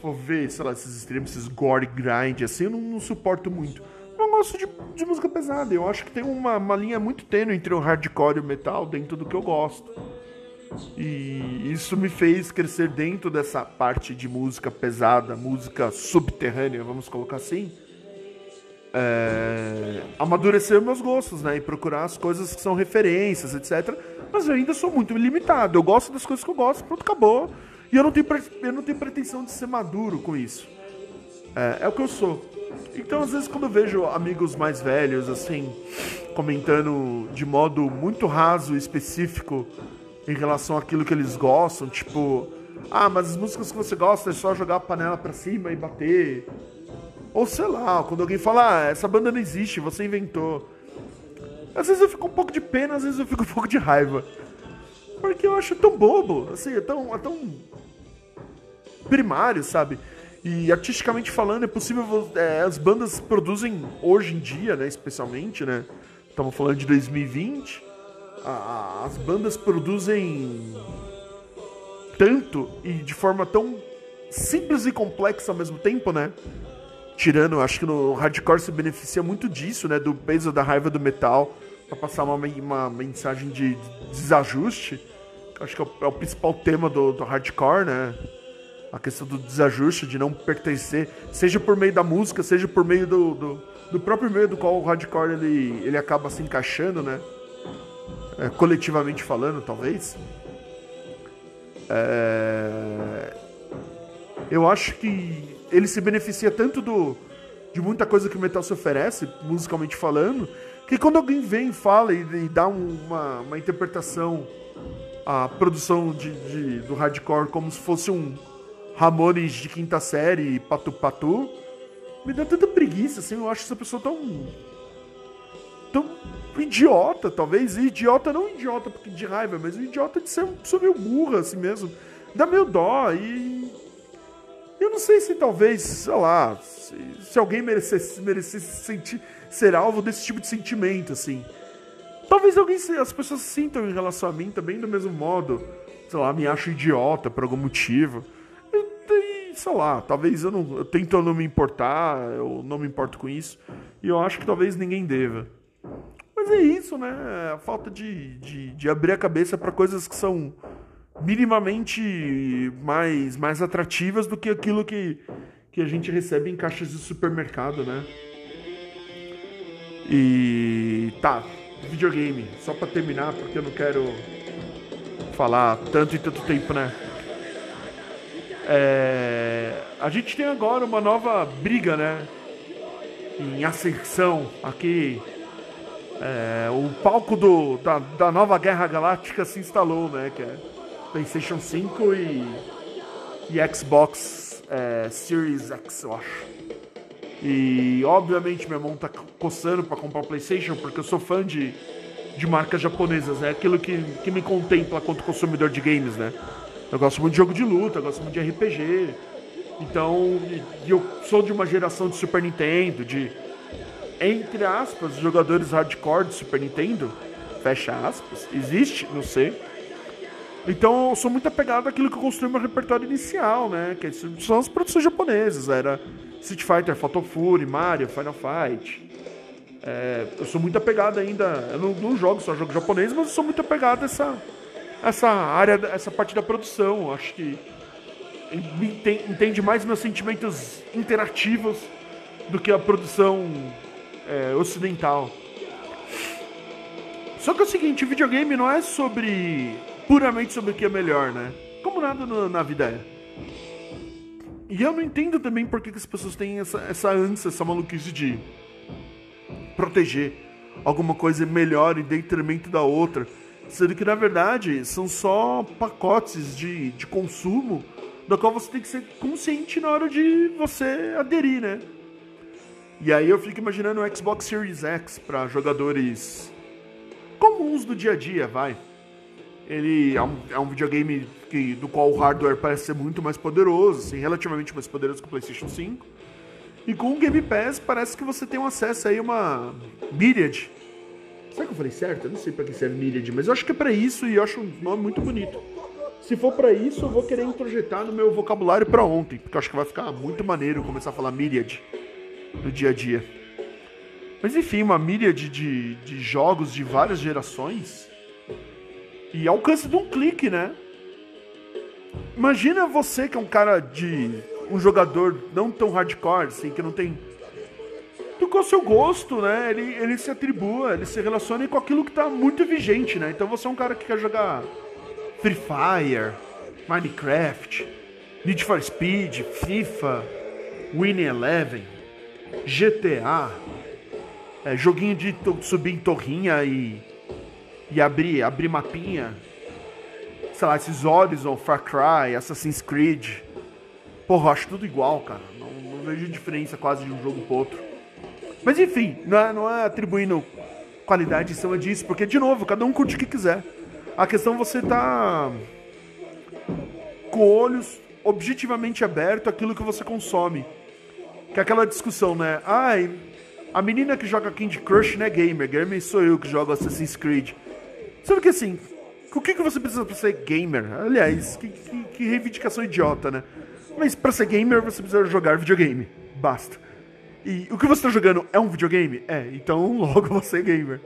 Vou ver, sei lá, esses extremos, esses gore grind, assim, eu não, não suporto muito. Não gosto de, de música pesada. Eu acho que tem uma, uma linha muito tênue entre o hardcore e o metal dentro do que eu gosto. E isso me fez crescer dentro dessa parte de música pesada, música subterrânea, vamos colocar assim. É, amadurecer meus gostos, né? E procurar as coisas que são referências, etc. Mas eu ainda sou muito limitado. Eu gosto das coisas que eu gosto, pronto, acabou. E eu não tenho, eu não tenho pretensão de ser maduro com isso. É, é o que eu sou. Então, às vezes, quando eu vejo amigos mais velhos, assim, comentando de modo muito raso e específico em relação àquilo que eles gostam, tipo, ah, mas as músicas que você gosta é só jogar a panela pra cima e bater. Ou sei lá, quando alguém fala, ah, essa banda não existe, você inventou. Às vezes eu fico um pouco de pena, às vezes eu fico um pouco de raiva. Porque eu acho tão bobo, assim, é tão, é tão primário, sabe? E artisticamente falando, é possível. É, as bandas produzem hoje em dia, né? Especialmente, né? Estamos falando de 2020 a, as bandas produzem tanto e de forma tão simples e complexa ao mesmo tempo, né? Tirando, acho que no hardcore se beneficia muito disso, né? Do peso da raiva do metal para passar uma, uma mensagem de desajuste. Acho que é o, é o principal tema do, do hardcore, né? A questão do desajuste, de não pertencer, seja por meio da música, seja por meio do, do, do próprio meio do qual o hardcore ele, ele acaba se encaixando, né? é, coletivamente falando, talvez. É, eu acho que ele se beneficia tanto do, de muita coisa que o metal se oferece, musicalmente falando, que quando alguém vem, fala e, e dá uma, uma interpretação à produção de, de, do hardcore como se fosse um Ramones de quinta série, patu patu, me dá tanta preguiça, assim, eu acho essa pessoa tão tão idiota, talvez. E idiota, não idiota porque de raiva, mas idiota de ser uma pessoa meio burra, assim mesmo. Dá meio dó. E. Eu não sei se talvez, sei lá, se, se alguém merecesse, merecesse sentir, ser alvo desse tipo de sentimento, assim. Talvez alguém, as pessoas sintam em relação a mim também do mesmo modo. Sei lá, me acho idiota por algum motivo. E, e sei lá, talvez eu não. Eu tento não me importar, eu não me importo com isso. E eu acho que talvez ninguém deva. Mas é isso, né? A falta de, de, de abrir a cabeça para coisas que são minimamente mais, mais atrativas do que aquilo que, que a gente recebe em caixas de supermercado, né? E tá, videogame, só para terminar, porque eu não quero falar tanto e tanto tempo, né? É, a gente tem agora uma nova briga, né? Em ascensão aqui é, o palco do, da, da nova Guerra Galáctica se instalou, né? Que é PlayStation 5 e, e Xbox é, Series X, eu acho. E obviamente meu irmão tá coçando para comprar o PlayStation porque eu sou fã de, de marcas japonesas, é né? aquilo que, que me contempla quanto consumidor de games, né? Eu gosto muito de jogo de luta, eu gosto muito de RPG. Então, e, e eu sou de uma geração de Super Nintendo, de entre aspas, jogadores hardcore de Super Nintendo, fecha aspas, existe, não sei. Então eu sou muito apegado àquilo que eu construí meu repertório inicial, né? Que são as produções japonesas. Era Street Fighter, Fatal Fury, Mario, Final Fight. É, eu sou muito apegado ainda. Eu não, não, jogo só jogo japonês, mas eu sou muito apegado a essa, essa área, essa parte da produção. Acho que entende mais meus sentimentos interativos do que a produção é, ocidental. Só que é o seguinte, videogame não é sobre. Puramente sobre o que é melhor, né? Como nada no, na vida é. E eu não entendo também por que, que as pessoas têm essa, essa ânsia, essa maluquice de proteger alguma coisa melhor em detrimento da outra. Sendo que na verdade são só pacotes de, de consumo do qual você tem que ser consciente na hora de você aderir, né? E aí eu fico imaginando o Xbox Series X para jogadores comuns do dia a dia, vai. Ele é um, é um videogame que, do qual o hardware parece ser muito mais poderoso, assim, relativamente mais poderoso que o PlayStation 5. E com o Game Pass parece que você tem um acesso aí a uma Myriad. Será que eu falei certo? Eu não sei para que serve Myriad, mas eu acho que é para isso e eu acho um nome muito bonito. Se for para isso, eu vou querer introjetar no meu vocabulário para ontem, porque eu acho que vai ficar muito maneiro começar a falar Myriad no dia a dia. Mas enfim, uma Myriad de, de jogos de várias gerações e alcance de um clique, né? Imagina você que é um cara de. um jogador não tão hardcore, assim, que não tem. Do qual seu gosto, né? Ele, ele se atribua, ele se relaciona com aquilo que tá muito vigente, né? Então você é um cara que quer jogar Free Fire, Minecraft, Need for Speed, FIFA, Winning Eleven, GTA, é, joguinho de subir em torrinha e, e abrir, abrir mapinha. Sei lá, esses Horizon, Far Cry, Assassin's Creed. Porra, eu acho tudo igual, cara. Não, não vejo diferença quase de um jogo pro outro. Mas enfim, não é, não é atribuindo qualidade em cima disso, porque, de novo, cada um curte o que quiser. A questão é você tá com olhos objetivamente abertos àquilo que você consome. Que é aquela discussão, né? Ai, a menina que joga Candy Crush não é gamer, gamer sou eu que jogo Assassin's Creed. Sabe que assim, o que, que você precisa pra ser gamer? Aliás, que, que, que reivindicação idiota, né? Mas pra ser gamer você precisa jogar videogame. Basta. E o que você tá jogando é um videogame? É, então logo você é gamer.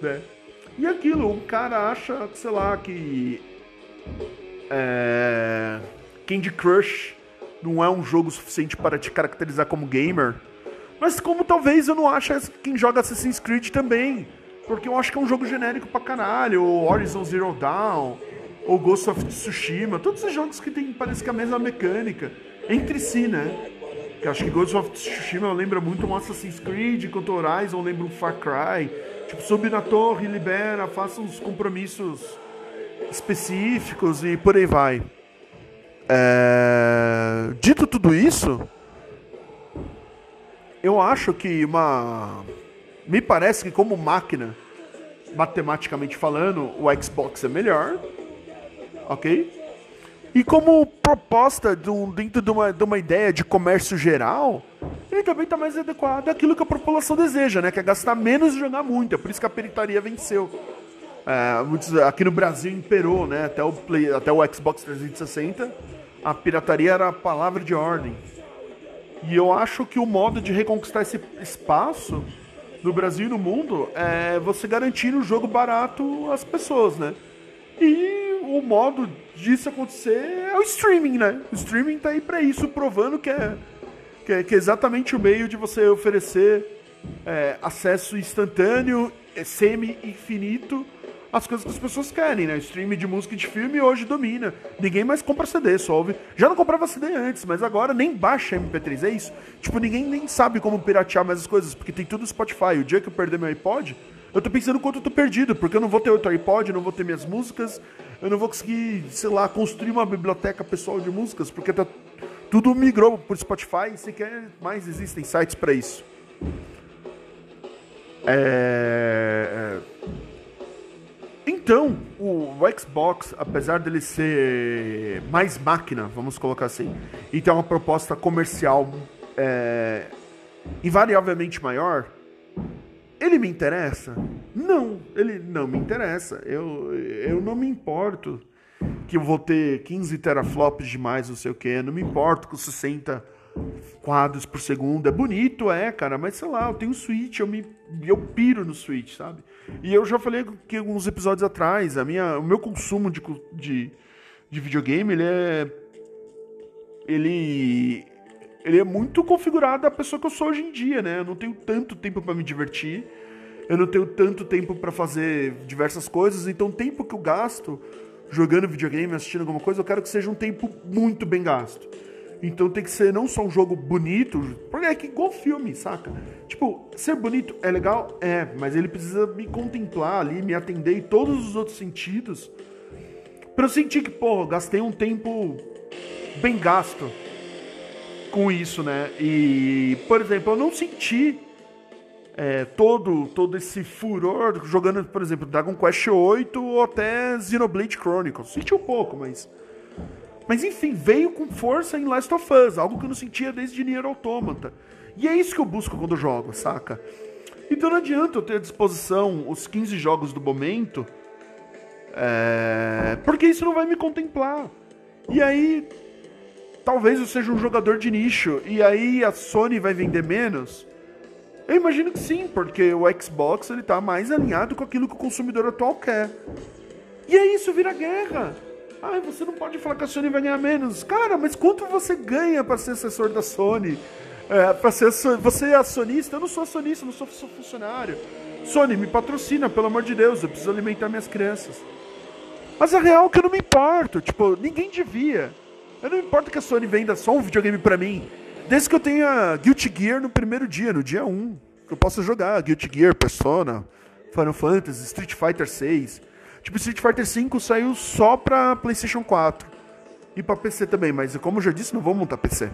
Né? E aquilo, um cara acha, sei lá, que. É, Candy Crush não é um jogo suficiente para te caracterizar como gamer. Mas como talvez eu não ache quem joga Assassin's Creed também. Porque eu acho que é um jogo genérico pra caralho. Ou Horizon Zero Dawn. Ou Ghost of Tsushima. Todos esses jogos que tem, parece que a mesma mecânica. Entre si, né? Que acho que Ghost of Tsushima lembra muito um Assassin's Creed. Enquanto Horizon lembra um Far Cry. Tipo, subi na torre, libera, faça uns compromissos específicos e por aí vai. É... Dito tudo isso, eu acho que uma. Me parece que, como máquina, matematicamente falando, o Xbox é melhor. Ok? E como proposta de dentro de uma, de uma ideia de comércio geral, ele também está mais adequado àquilo que a população deseja, né? Que é gastar menos e jogar muito. É por isso que a peritaria venceu. É, muitos, aqui no Brasil imperou, né? Até o, Play, até o Xbox 360, a pirataria era a palavra de ordem. E eu acho que o modo de reconquistar esse espaço no Brasil e no mundo é você garantir um jogo barato às pessoas, né? E o modo disso acontecer é o streaming, né? O streaming tá aí para isso, provando que é, que é, que é, exatamente o meio de você oferecer é, acesso instantâneo, é, semi-infinito as coisas que as pessoas querem, né? Streaming de música de filme hoje domina. Ninguém mais compra CD, só ouve. Já não comprava CD antes, mas agora nem baixa MP3, é isso? Tipo, ninguém nem sabe como piratear mais as coisas, porque tem tudo no Spotify. O dia que eu perder meu iPod, eu tô pensando quanto eu tô perdido, porque eu não vou ter outro iPod, eu não vou ter minhas músicas, eu não vou conseguir, sei lá, construir uma biblioteca pessoal de músicas, porque tá, tudo migrou pro Spotify e sequer mais existem sites para isso. É... então, o, Xbox, apesar dele ser mais máquina, vamos colocar assim, e ter uma proposta comercial é, invariavelmente maior, ele me interessa? Não, ele não me interessa. Eu, eu não me importo que eu vou ter 15 teraflops de mais, não sei o que, não me importo com 60 quadros por segundo. É bonito, é, cara, mas sei lá, eu tenho Switch, eu me eu piro no Switch, sabe? E eu já falei que alguns episódios atrás, a minha, o meu consumo de, de, de videogame, ele é ele ele é muito configurado a pessoa que eu sou hoje em dia, né? Eu não tenho tanto tempo para me divertir, eu não tenho tanto tempo para fazer diversas coisas, então o tempo que eu gasto jogando videogame, assistindo alguma coisa, eu quero que seja um tempo muito bem gasto. Então tem que ser não só um jogo bonito, porque é que igual filme, saca? Tipo, ser bonito é legal? É, mas ele precisa me contemplar ali, me atender em todos os outros sentidos. Pra eu sentir que, pô, gastei um tempo bem gasto com isso, né? E, por exemplo, eu não senti é, todo, todo esse furor jogando, por exemplo, Dragon Quest VIII ou até Xenoblade Chronicles. Senti um pouco, mas. Mas enfim, veio com força em Last of Us, algo que eu não sentia desde Nier Automata. E é isso que eu busco quando eu jogo, saca? Então não adianta eu ter à disposição os 15 jogos do momento, é... porque isso não vai me contemplar. E aí, talvez eu seja um jogador de nicho, e aí a Sony vai vender menos. Eu imagino que sim, porque o Xbox ele tá mais alinhado com aquilo que o consumidor atual quer. E aí isso vira guerra. Ah, você não pode falar que a Sony vai ganhar menos. Cara, mas quanto você ganha para ser assessor da Sony? É, para ser você é acionista? Eu não sou acionista, não sou, sou funcionário. Sony, me patrocina, pelo amor de Deus, eu preciso alimentar minhas crianças. Mas a real é que eu não me importo, tipo, ninguém devia. Eu não me importo que a Sony venda só um videogame para mim. Desde que eu tenha Guilty Gear no primeiro dia, no dia 1. Que eu possa jogar Guilty Gear, Persona, Final Fantasy, Street Fighter 6. Tipo, Street Fighter 5 saiu só pra PlayStation 4. E pra PC também, mas como eu já disse, não vou montar PC.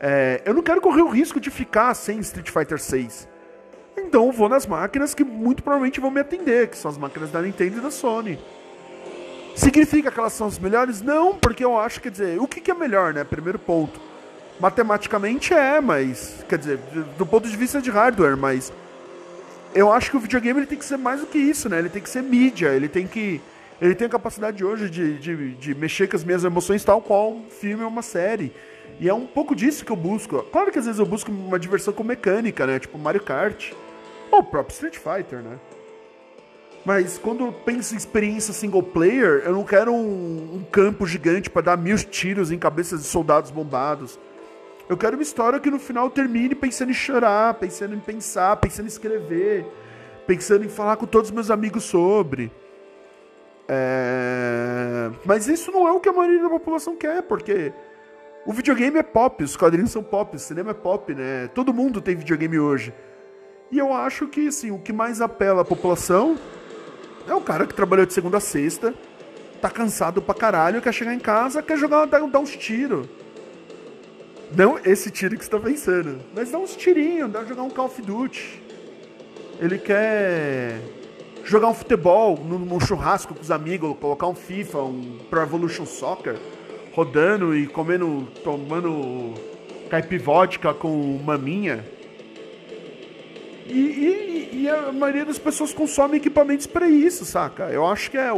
É, eu não quero correr o risco de ficar sem Street Fighter 6. Então vou nas máquinas que muito provavelmente vão me atender, que são as máquinas da Nintendo e da Sony. Significa que elas são as melhores? Não, porque eu acho, quer dizer, o que, que é melhor, né? Primeiro ponto. Matematicamente é, mas. Quer dizer, do ponto de vista de hardware, mas. Eu acho que o videogame ele tem que ser mais do que isso, né? Ele tem que ser mídia, ele tem que. Ele tem a capacidade hoje de, de, de mexer com as minhas emoções tal qual um filme ou uma série. E é um pouco disso que eu busco. Claro que às vezes eu busco uma diversão com mecânica, né? Tipo Mario Kart. Ou o próprio Street Fighter, né? Mas quando eu penso em experiência single player, eu não quero um, um campo gigante para dar mil tiros em cabeças de soldados bombados. Eu quero uma história que no final termine pensando em chorar, pensando em pensar, pensando em escrever, pensando em falar com todos os meus amigos sobre. É... Mas isso não é o que a maioria da população quer, porque o videogame é pop, os quadrinhos são pop, o cinema é pop, né? Todo mundo tem videogame hoje. E eu acho que, assim, o que mais apela à população é o cara que trabalhou de segunda a sexta, tá cansado pra caralho, quer chegar em casa, quer jogar, dar, dar uns tiros. Não esse tiro que você tá pensando, mas dá uns tirinhos, dá jogar um Call of Duty. Ele quer jogar um futebol num, num churrasco com os amigos, colocar um FIFA, um Pro Evolution Soccer, rodando e comendo, tomando caipivótica com maminha. E, e, e, a maioria das pessoas consome equipamentos para isso, saca? Eu acho que é o,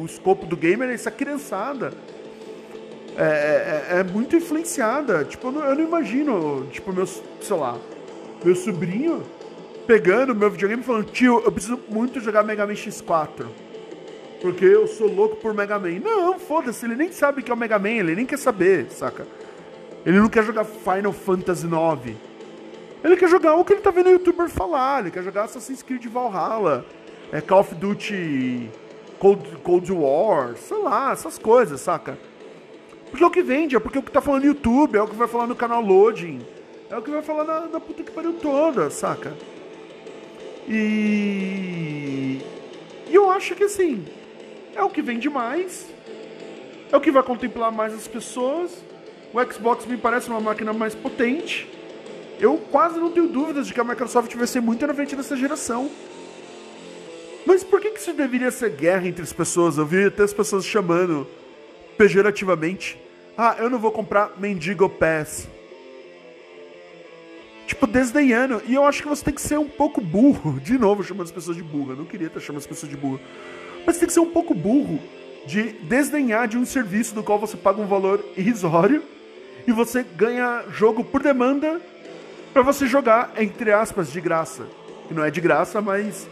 o escopo do gamer é essa criançada é, é, é, muito influenciada. Tipo, eu não, eu não, imagino, tipo, meu, sei lá, meu sobrinho pegando meu videogame e falando, tio, eu preciso muito jogar Mega Man X4. Porque eu sou louco por Mega Man. Não, foda-se, ele nem sabe que é o Mega Man, ele nem quer saber, saca? Ele não quer jogar Final Fantasy IX. Ele quer jogar o que ele tá vendo o youtuber falar, ele quer jogar Assassin's Creed Valhalla, é, Call of Duty Cold, Cold War, sei lá, essas coisas, saca? Porque é o que vende, é porque é o que tá falando no YouTube, é o que vai falar no canal Loading, é o que vai falar na, na puta que pariu toda, saca? E. E eu acho que assim, é o que vende mais, é o que vai contemplar mais as pessoas. O Xbox me parece uma máquina mais potente. Eu quase não tenho dúvidas de que a Microsoft vai ser muito na frente dessa geração. Mas por que, que isso deveria ser guerra entre as pessoas? Eu vi até as pessoas chamando pejorativamente ah, eu não vou comprar Mendigo Pass. Tipo, desdenhando. E eu acho que você tem que ser um pouco burro. De novo, chamando as pessoas de burro. Eu não queria estar chamando as pessoas de burro. Mas tem que ser um pouco burro de desdenhar de um serviço do qual você paga um valor irrisório e você ganha jogo por demanda para você jogar, entre aspas, de graça. Que não é de graça, mas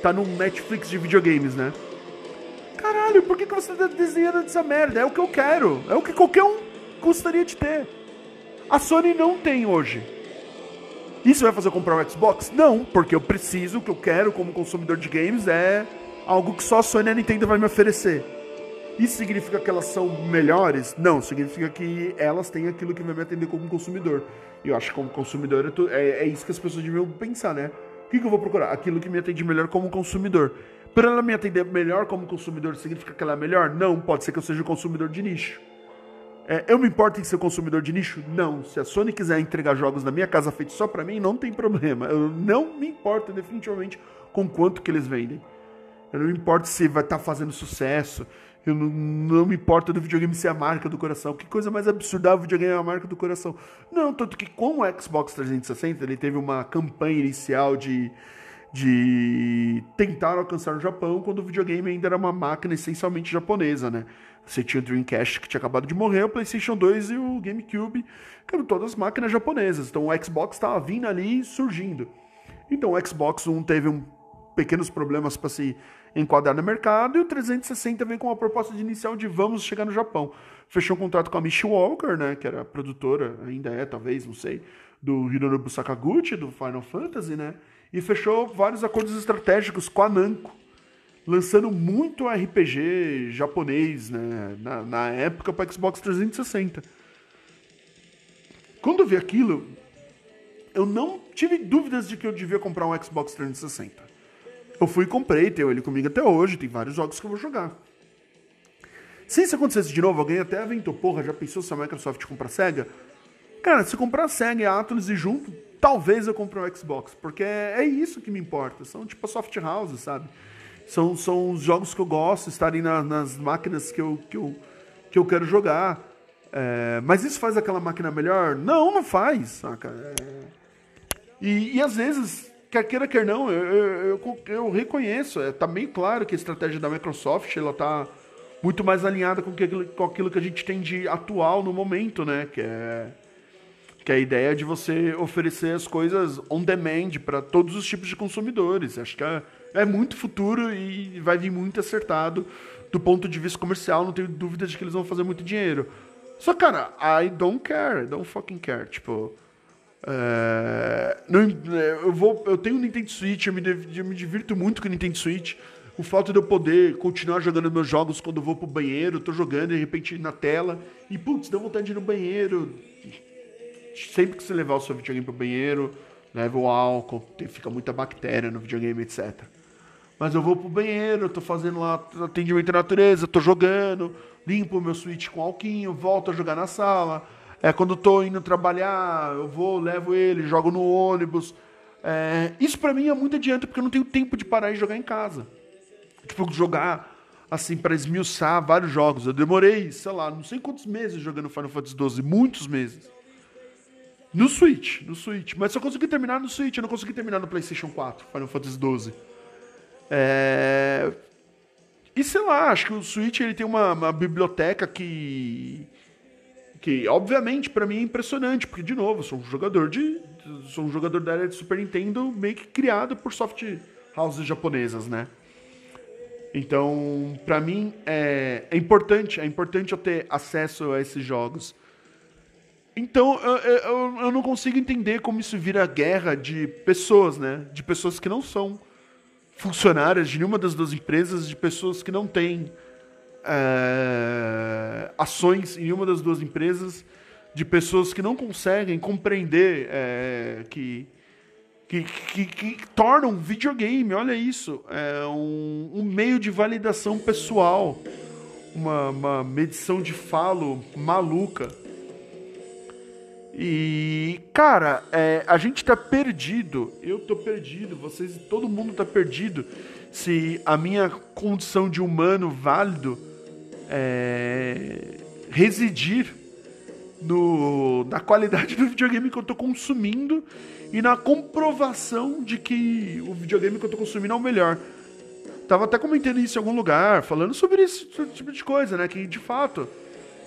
tá no Netflix de videogames, né? Caralho, por que, que você tá desenhando essa merda? É o que eu quero. É o que qualquer um gostaria de ter. A Sony não tem hoje. Isso vai fazer eu comprar um Xbox? Não, porque eu preciso, o que eu quero como consumidor de games é algo que só a Sony e a Nintendo vai me oferecer. Isso significa que elas são melhores? Não, significa que elas têm aquilo que vai me atender como consumidor. E eu acho que como consumidor é, é isso que as pessoas deviam pensar, né? O que, que eu vou procurar? Aquilo que me atende melhor como consumidor. Para ela me atender melhor como consumidor, significa que ela é melhor? Não, pode ser que eu seja um consumidor de nicho. É, eu me importo em ser consumidor de nicho? Não. Se a Sony quiser entregar jogos na minha casa feitos só para mim, não tem problema. Eu não me importo definitivamente com quanto que eles vendem. Eu não me importo se vai estar tá fazendo sucesso. Eu não, não, me importo do videogame ser a marca do coração. Que coisa mais absurda o videogame é a marca do coração. Não, tanto que com o Xbox 360 ele teve uma campanha inicial de, de tentar alcançar o Japão quando o videogame ainda era uma máquina essencialmente japonesa, né? Você tinha o Dreamcast que tinha acabado de morrer, o PlayStation 2 e o GameCube, que eram todas máquinas japonesas. Então o Xbox estava vindo ali surgindo. Então o Xbox One teve um, pequenos problemas para se enquadrar no mercado e o 360 veio com uma proposta de inicial de vamos chegar no Japão. Fechou um contrato com a Michi Walker, né, que era produtora, ainda é, talvez, não sei, do Hironobu Sakaguchi, do Final Fantasy, né? E fechou vários acordos estratégicos com a Namco lançando muito RPG japonês né, na, na época para Xbox 360. Quando eu vi aquilo, eu não tive dúvidas de que eu devia comprar um Xbox 360. Eu fui e comprei, tenho ele comigo até hoje, tem vários jogos que eu vou jogar. Se isso acontecesse de novo, alguém até aventou, porra, já pensou se a Microsoft comprar a SEGA? Cara, se comprar a SEGA e a Atlus e junto, talvez eu compre um Xbox, porque é, é isso que me importa. São tipo a soft house, sabe? São, são os jogos que eu gosto, estarem na, nas máquinas que eu, que eu, que eu quero jogar. É, mas isso faz aquela máquina melhor? Não, não faz, saca? É... E, e às vezes, quer queira, quer não, eu, eu, eu, eu reconheço, é, tá bem claro que a estratégia da Microsoft, ela tá muito mais alinhada com, que, com aquilo que a gente tem de atual no momento, né? Que é, que é a ideia de você oferecer as coisas on demand para todos os tipos de consumidores. Acho que é é muito futuro e vai vir muito acertado do ponto de vista comercial. Não tenho dúvida de que eles vão fazer muito dinheiro. Só, cara, I don't care. I don't fucking care. Tipo. É, não, é, eu, vou, eu tenho um Nintendo Switch, eu me, eu me divirto muito com o Nintendo Switch. O fato de eu poder continuar jogando meus jogos quando eu vou pro banheiro, tô jogando e de repente na tela, e putz, dá vontade de ir no banheiro. Sempre que você levar o seu videogame pro banheiro, leva o álcool, fica muita bactéria no videogame, etc. Mas eu vou pro banheiro, tô fazendo lá atendimento à natureza, tô jogando, limpo meu switch com alquinho, volto a jogar na sala. É, quando tô indo trabalhar, eu vou, levo ele, jogo no ônibus. É, isso para mim é muito adiante, porque eu não tenho tempo de parar e jogar em casa. Tipo, jogar assim, para esmiuçar vários jogos. Eu demorei, sei lá, não sei quantos meses jogando Final Fantasy XII, muitos meses. No Switch, no Switch. Mas só consegui terminar no Switch, eu não consegui terminar no PlayStation 4, Final Fantasy XII. É... E sei lá, acho que o Switch ele tem uma, uma biblioteca que. que, obviamente, para mim é impressionante, porque, de novo, sou um jogador de. sou um jogador da área de Super Nintendo meio que criado por soft houses japonesas, né? Então, para mim é, é, importante, é importante eu ter acesso a esses jogos. Então, eu, eu, eu não consigo entender como isso vira guerra de pessoas, né? De pessoas que não são funcionárias de nenhuma das duas empresas, de pessoas que não têm é, ações em nenhuma das duas empresas, de pessoas que não conseguem compreender é, que, que, que, que, tornam videogame, olha isso, é um, um meio de validação pessoal, uma, uma medição de falo maluca e, cara, é, a gente tá perdido. Eu tô perdido, vocês, todo mundo tá perdido. Se a minha condição de humano válido é, residir no, na qualidade do videogame que eu tô consumindo e na comprovação de que o videogame que eu tô consumindo é o melhor. Tava até comentando isso em algum lugar, falando sobre esse tipo de coisa, né? Que de fato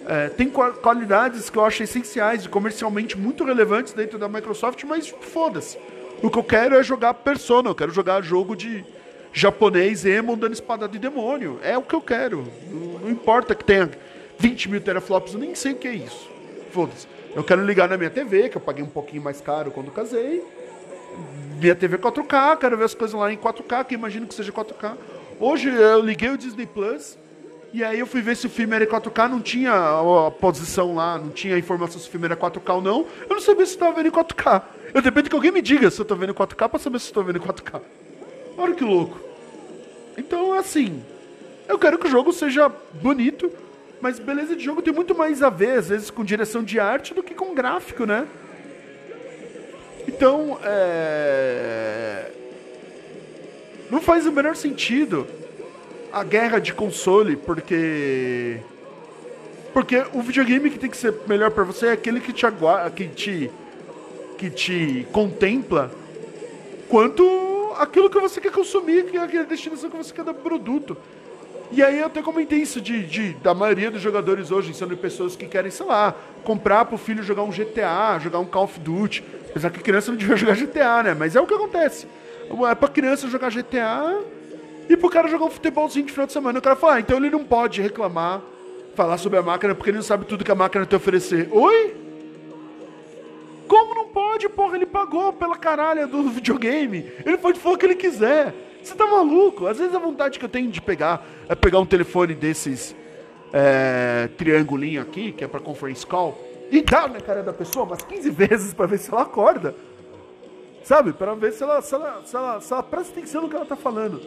é, tem qualidades que eu acho essenciais e comercialmente muito relevantes dentro da Microsoft, mas foda-se. O que eu quero é jogar Persona, eu quero jogar jogo de japonês emo dando espada de demônio. É o que eu quero. Não, não importa que tenha 20 mil teraflops, eu nem sei o que é isso. Foda-se. Eu quero ligar na minha TV, que eu paguei um pouquinho mais caro quando casei. Minha TV 4K, quero ver as coisas lá em 4K, que imagino que seja 4K. Hoje eu liguei o Disney Plus e aí eu fui ver se o filme era em 4K, não tinha a posição lá, não tinha informação se o filme era 4K ou não. Eu não sabia se estava vendo em 4K. Eu dependo que alguém me diga se eu estou vendo em 4K para saber se estou vendo em 4K. Olha que louco. Então, assim, eu quero que o jogo seja bonito, mas beleza de jogo tem muito mais a ver, às vezes, com direção de arte do que com gráfico, né? Então, é... não faz o menor sentido a guerra de console, porque porque o videogame que tem que ser melhor para você é aquele que te aguarda, que te que te contempla quanto aquilo que você quer consumir, que é a destinação que você quer dar pro produto. E aí eu até comentei isso de, de, da maioria dos jogadores hoje sendo pessoas que querem, sei lá, comprar pro filho jogar um GTA, jogar um Call of Duty. Apesar que criança não devia jogar GTA, né? Mas é o que acontece. É pra criança jogar GTA e pro cara jogar um futebolzinho de final de semana. O cara fala, ah, então ele não pode reclamar, falar sobre a máquina, porque ele não sabe tudo que a máquina tem oferecer. Oi? Como não pode, porra? Ele pagou pela caralha do videogame. Ele pode falar o que ele quiser. Você tá maluco? Às vezes a vontade que eu tenho de pegar é pegar um telefone desses é, triangulinho aqui, que é pra conference call, e dar na cara da pessoa umas 15 vezes pra ver se ela acorda. Sabe? Pra ver se ela, se ela, se ela, se ela presta atenção no que ela tá falando.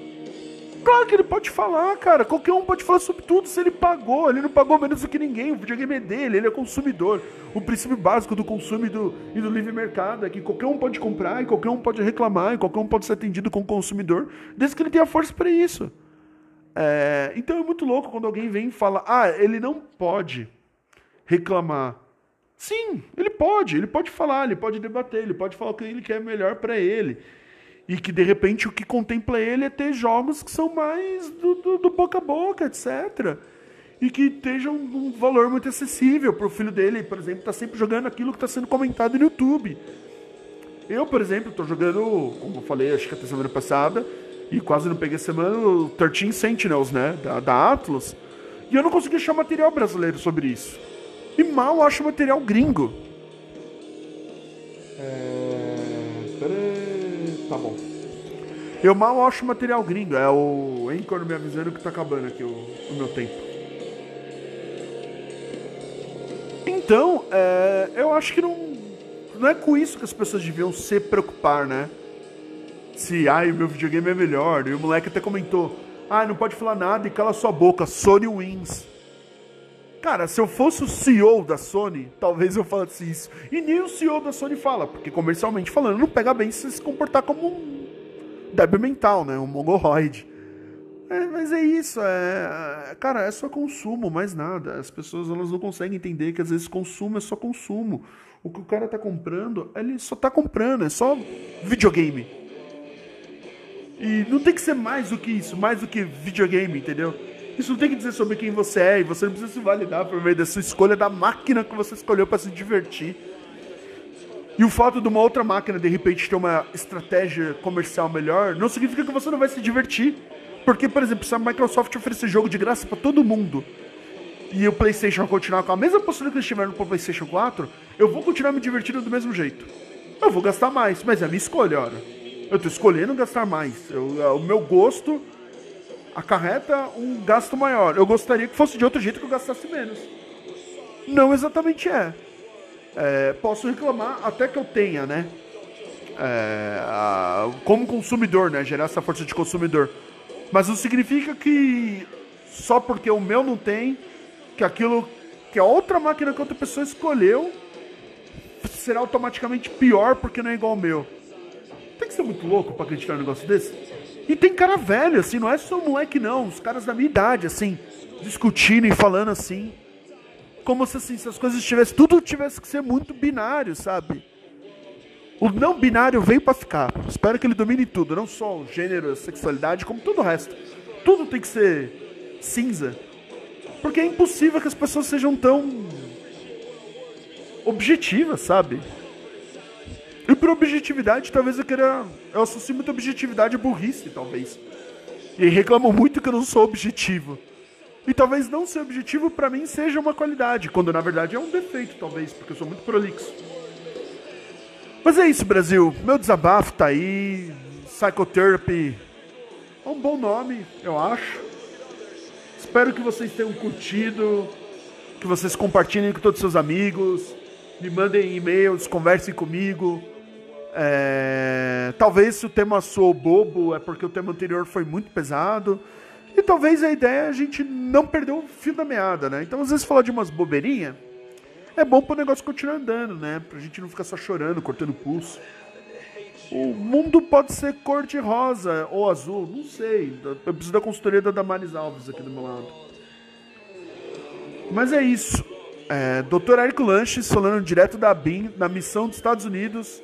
Claro que ele pode falar, cara. Qualquer um pode falar sobre tudo se ele pagou. Ele não pagou menos do que ninguém. O videogame é dele, ele é consumidor. O princípio básico do consumo e do, e do livre mercado é que qualquer um pode comprar, e qualquer um pode reclamar, e qualquer um pode ser atendido como consumidor, desde que ele tenha força para isso. É, então é muito louco quando alguém vem e fala: ah, ele não pode reclamar. Sim, ele pode, ele pode falar, ele pode debater, ele pode falar o que ele quer melhor para ele. E que de repente o que contempla ele é ter jogos que são mais do, do, do boca a boca, etc. E que estejam um valor muito acessível para o filho dele, por exemplo, tá sempre jogando aquilo que está sendo comentado no YouTube. Eu, por exemplo, estou jogando, como eu falei, acho que até semana passada, e quase não peguei semana, o 13 Sentinels, né, da, da Atlas. E eu não consegui achar material brasileiro sobre isso. E mal acho material gringo. Tá bom. Eu mal acho material gringo. É o Anchor me avisando que tá acabando aqui o, o meu tempo. Então, é, eu acho que não, não é com isso que as pessoas deviam se preocupar, né? Se, ai, o meu videogame é melhor. E o moleque até comentou, ah, não pode falar nada e cala sua boca, Sony wins. Cara, se eu fosse o CEO da Sony, talvez eu falasse isso. E nem o CEO da Sony fala, porque comercialmente falando, não pega bem se se comportar como um débil mental, né? Um mongoloide. É, mas é isso, é, cara, é só consumo, mais nada. As pessoas elas não conseguem entender que às vezes consumo é só consumo. O que o cara tá comprando, ele só tá comprando, é só videogame. E não tem que ser mais do que isso, mais do que videogame, entendeu? Isso não tem que dizer sobre quem você é, e você não precisa se validar por meio da sua escolha da máquina que você escolheu para se divertir. E o fato de uma outra máquina de repente ter uma estratégia comercial melhor não significa que você não vai se divertir. Porque, por exemplo, se a Microsoft oferecer jogo de graça para todo mundo e o PlayStation continuar com a mesma possibilidade que eles tiveram no PlayStation 4, eu vou continuar me divertindo do mesmo jeito. Eu vou gastar mais, mas é a minha escolha, ora. Eu tô escolhendo gastar mais. Eu, é o meu gosto acarreta um gasto maior. Eu gostaria que fosse de outro jeito que eu gastasse menos. Não exatamente é. é posso reclamar até que eu tenha, né? É, a, como consumidor, né? Gerar essa força de consumidor. Mas não significa que só porque o meu não tem, que aquilo que a outra máquina que outra pessoa escolheu será automaticamente pior porque não é igual ao meu. Tem que ser muito louco para acreditar num negócio desse. E tem cara velho, assim, não é só moleque, não. Os caras da minha idade, assim, discutindo e falando assim. Como se, assim, se as coisas tivessem. Tudo tivesse que ser muito binário, sabe? O não binário veio para ficar. Espero que ele domine tudo, não só o gênero, a sexualidade, como todo o resto. Tudo tem que ser cinza. Porque é impossível que as pessoas sejam tão objetivas, sabe? E por objetividade, talvez eu queira. Eu associo muita objetividade a burrice, talvez. E reclamam muito que eu não sou objetivo. E talvez não ser objetivo para mim seja uma qualidade, quando na verdade é um defeito, talvez, porque eu sou muito prolixo. Mas é isso, Brasil. Meu desabafo tá aí. Psychotherapy é um bom nome, eu acho. Espero que vocês tenham curtido, que vocês compartilhem com todos os seus amigos, me mandem e-mails, conversem comigo. É... Talvez se o tema sou bobo é porque o tema anterior foi muito pesado. E talvez a ideia é a gente não perder o fio da meada, né? Então, às vezes, falar de umas bobeirinhas é bom para o negócio continuar andando, né? Pra gente não ficar só chorando, cortando pulso. O mundo pode ser cor de rosa ou azul, não sei. Eu preciso da consultoria da Damaris Alves aqui do meu lado. Mas é isso. É, Dr. Érico Lanches falando direto da BIM, na missão dos Estados Unidos,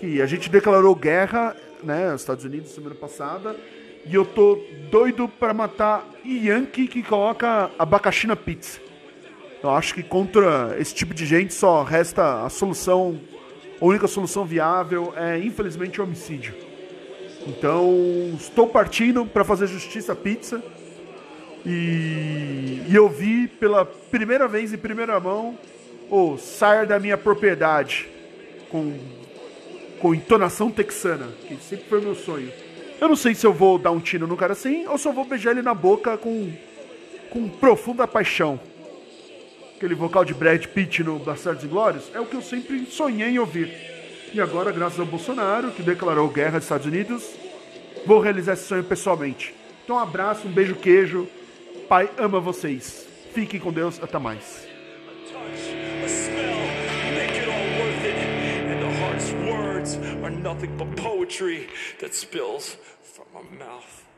que a gente declarou guerra, né, Estados Unidos semana passada, e eu tô doido para matar Yankee que coloca abacaxi na pizza. Eu acho que contra esse tipo de gente só resta a solução, a única solução viável é infelizmente o homicídio. Então estou partindo para fazer justiça pizza e, e eu vi pela primeira vez em primeira mão o sair da minha propriedade com com entonação texana, que sempre foi meu sonho. Eu não sei se eu vou dar um tiro no cara assim ou se eu vou beijar ele na boca com, com profunda paixão. Aquele vocal de Brad Pitt no Bastardos Inglórios é o que eu sempre sonhei em ouvir. E agora, graças ao Bolsonaro, que declarou guerra aos Estados Unidos, vou realizar esse sonho pessoalmente. Então, um abraço, um beijo, queijo. Pai ama vocês. Fiquem com Deus. Até mais. Nothing but poetry that spills from my mouth.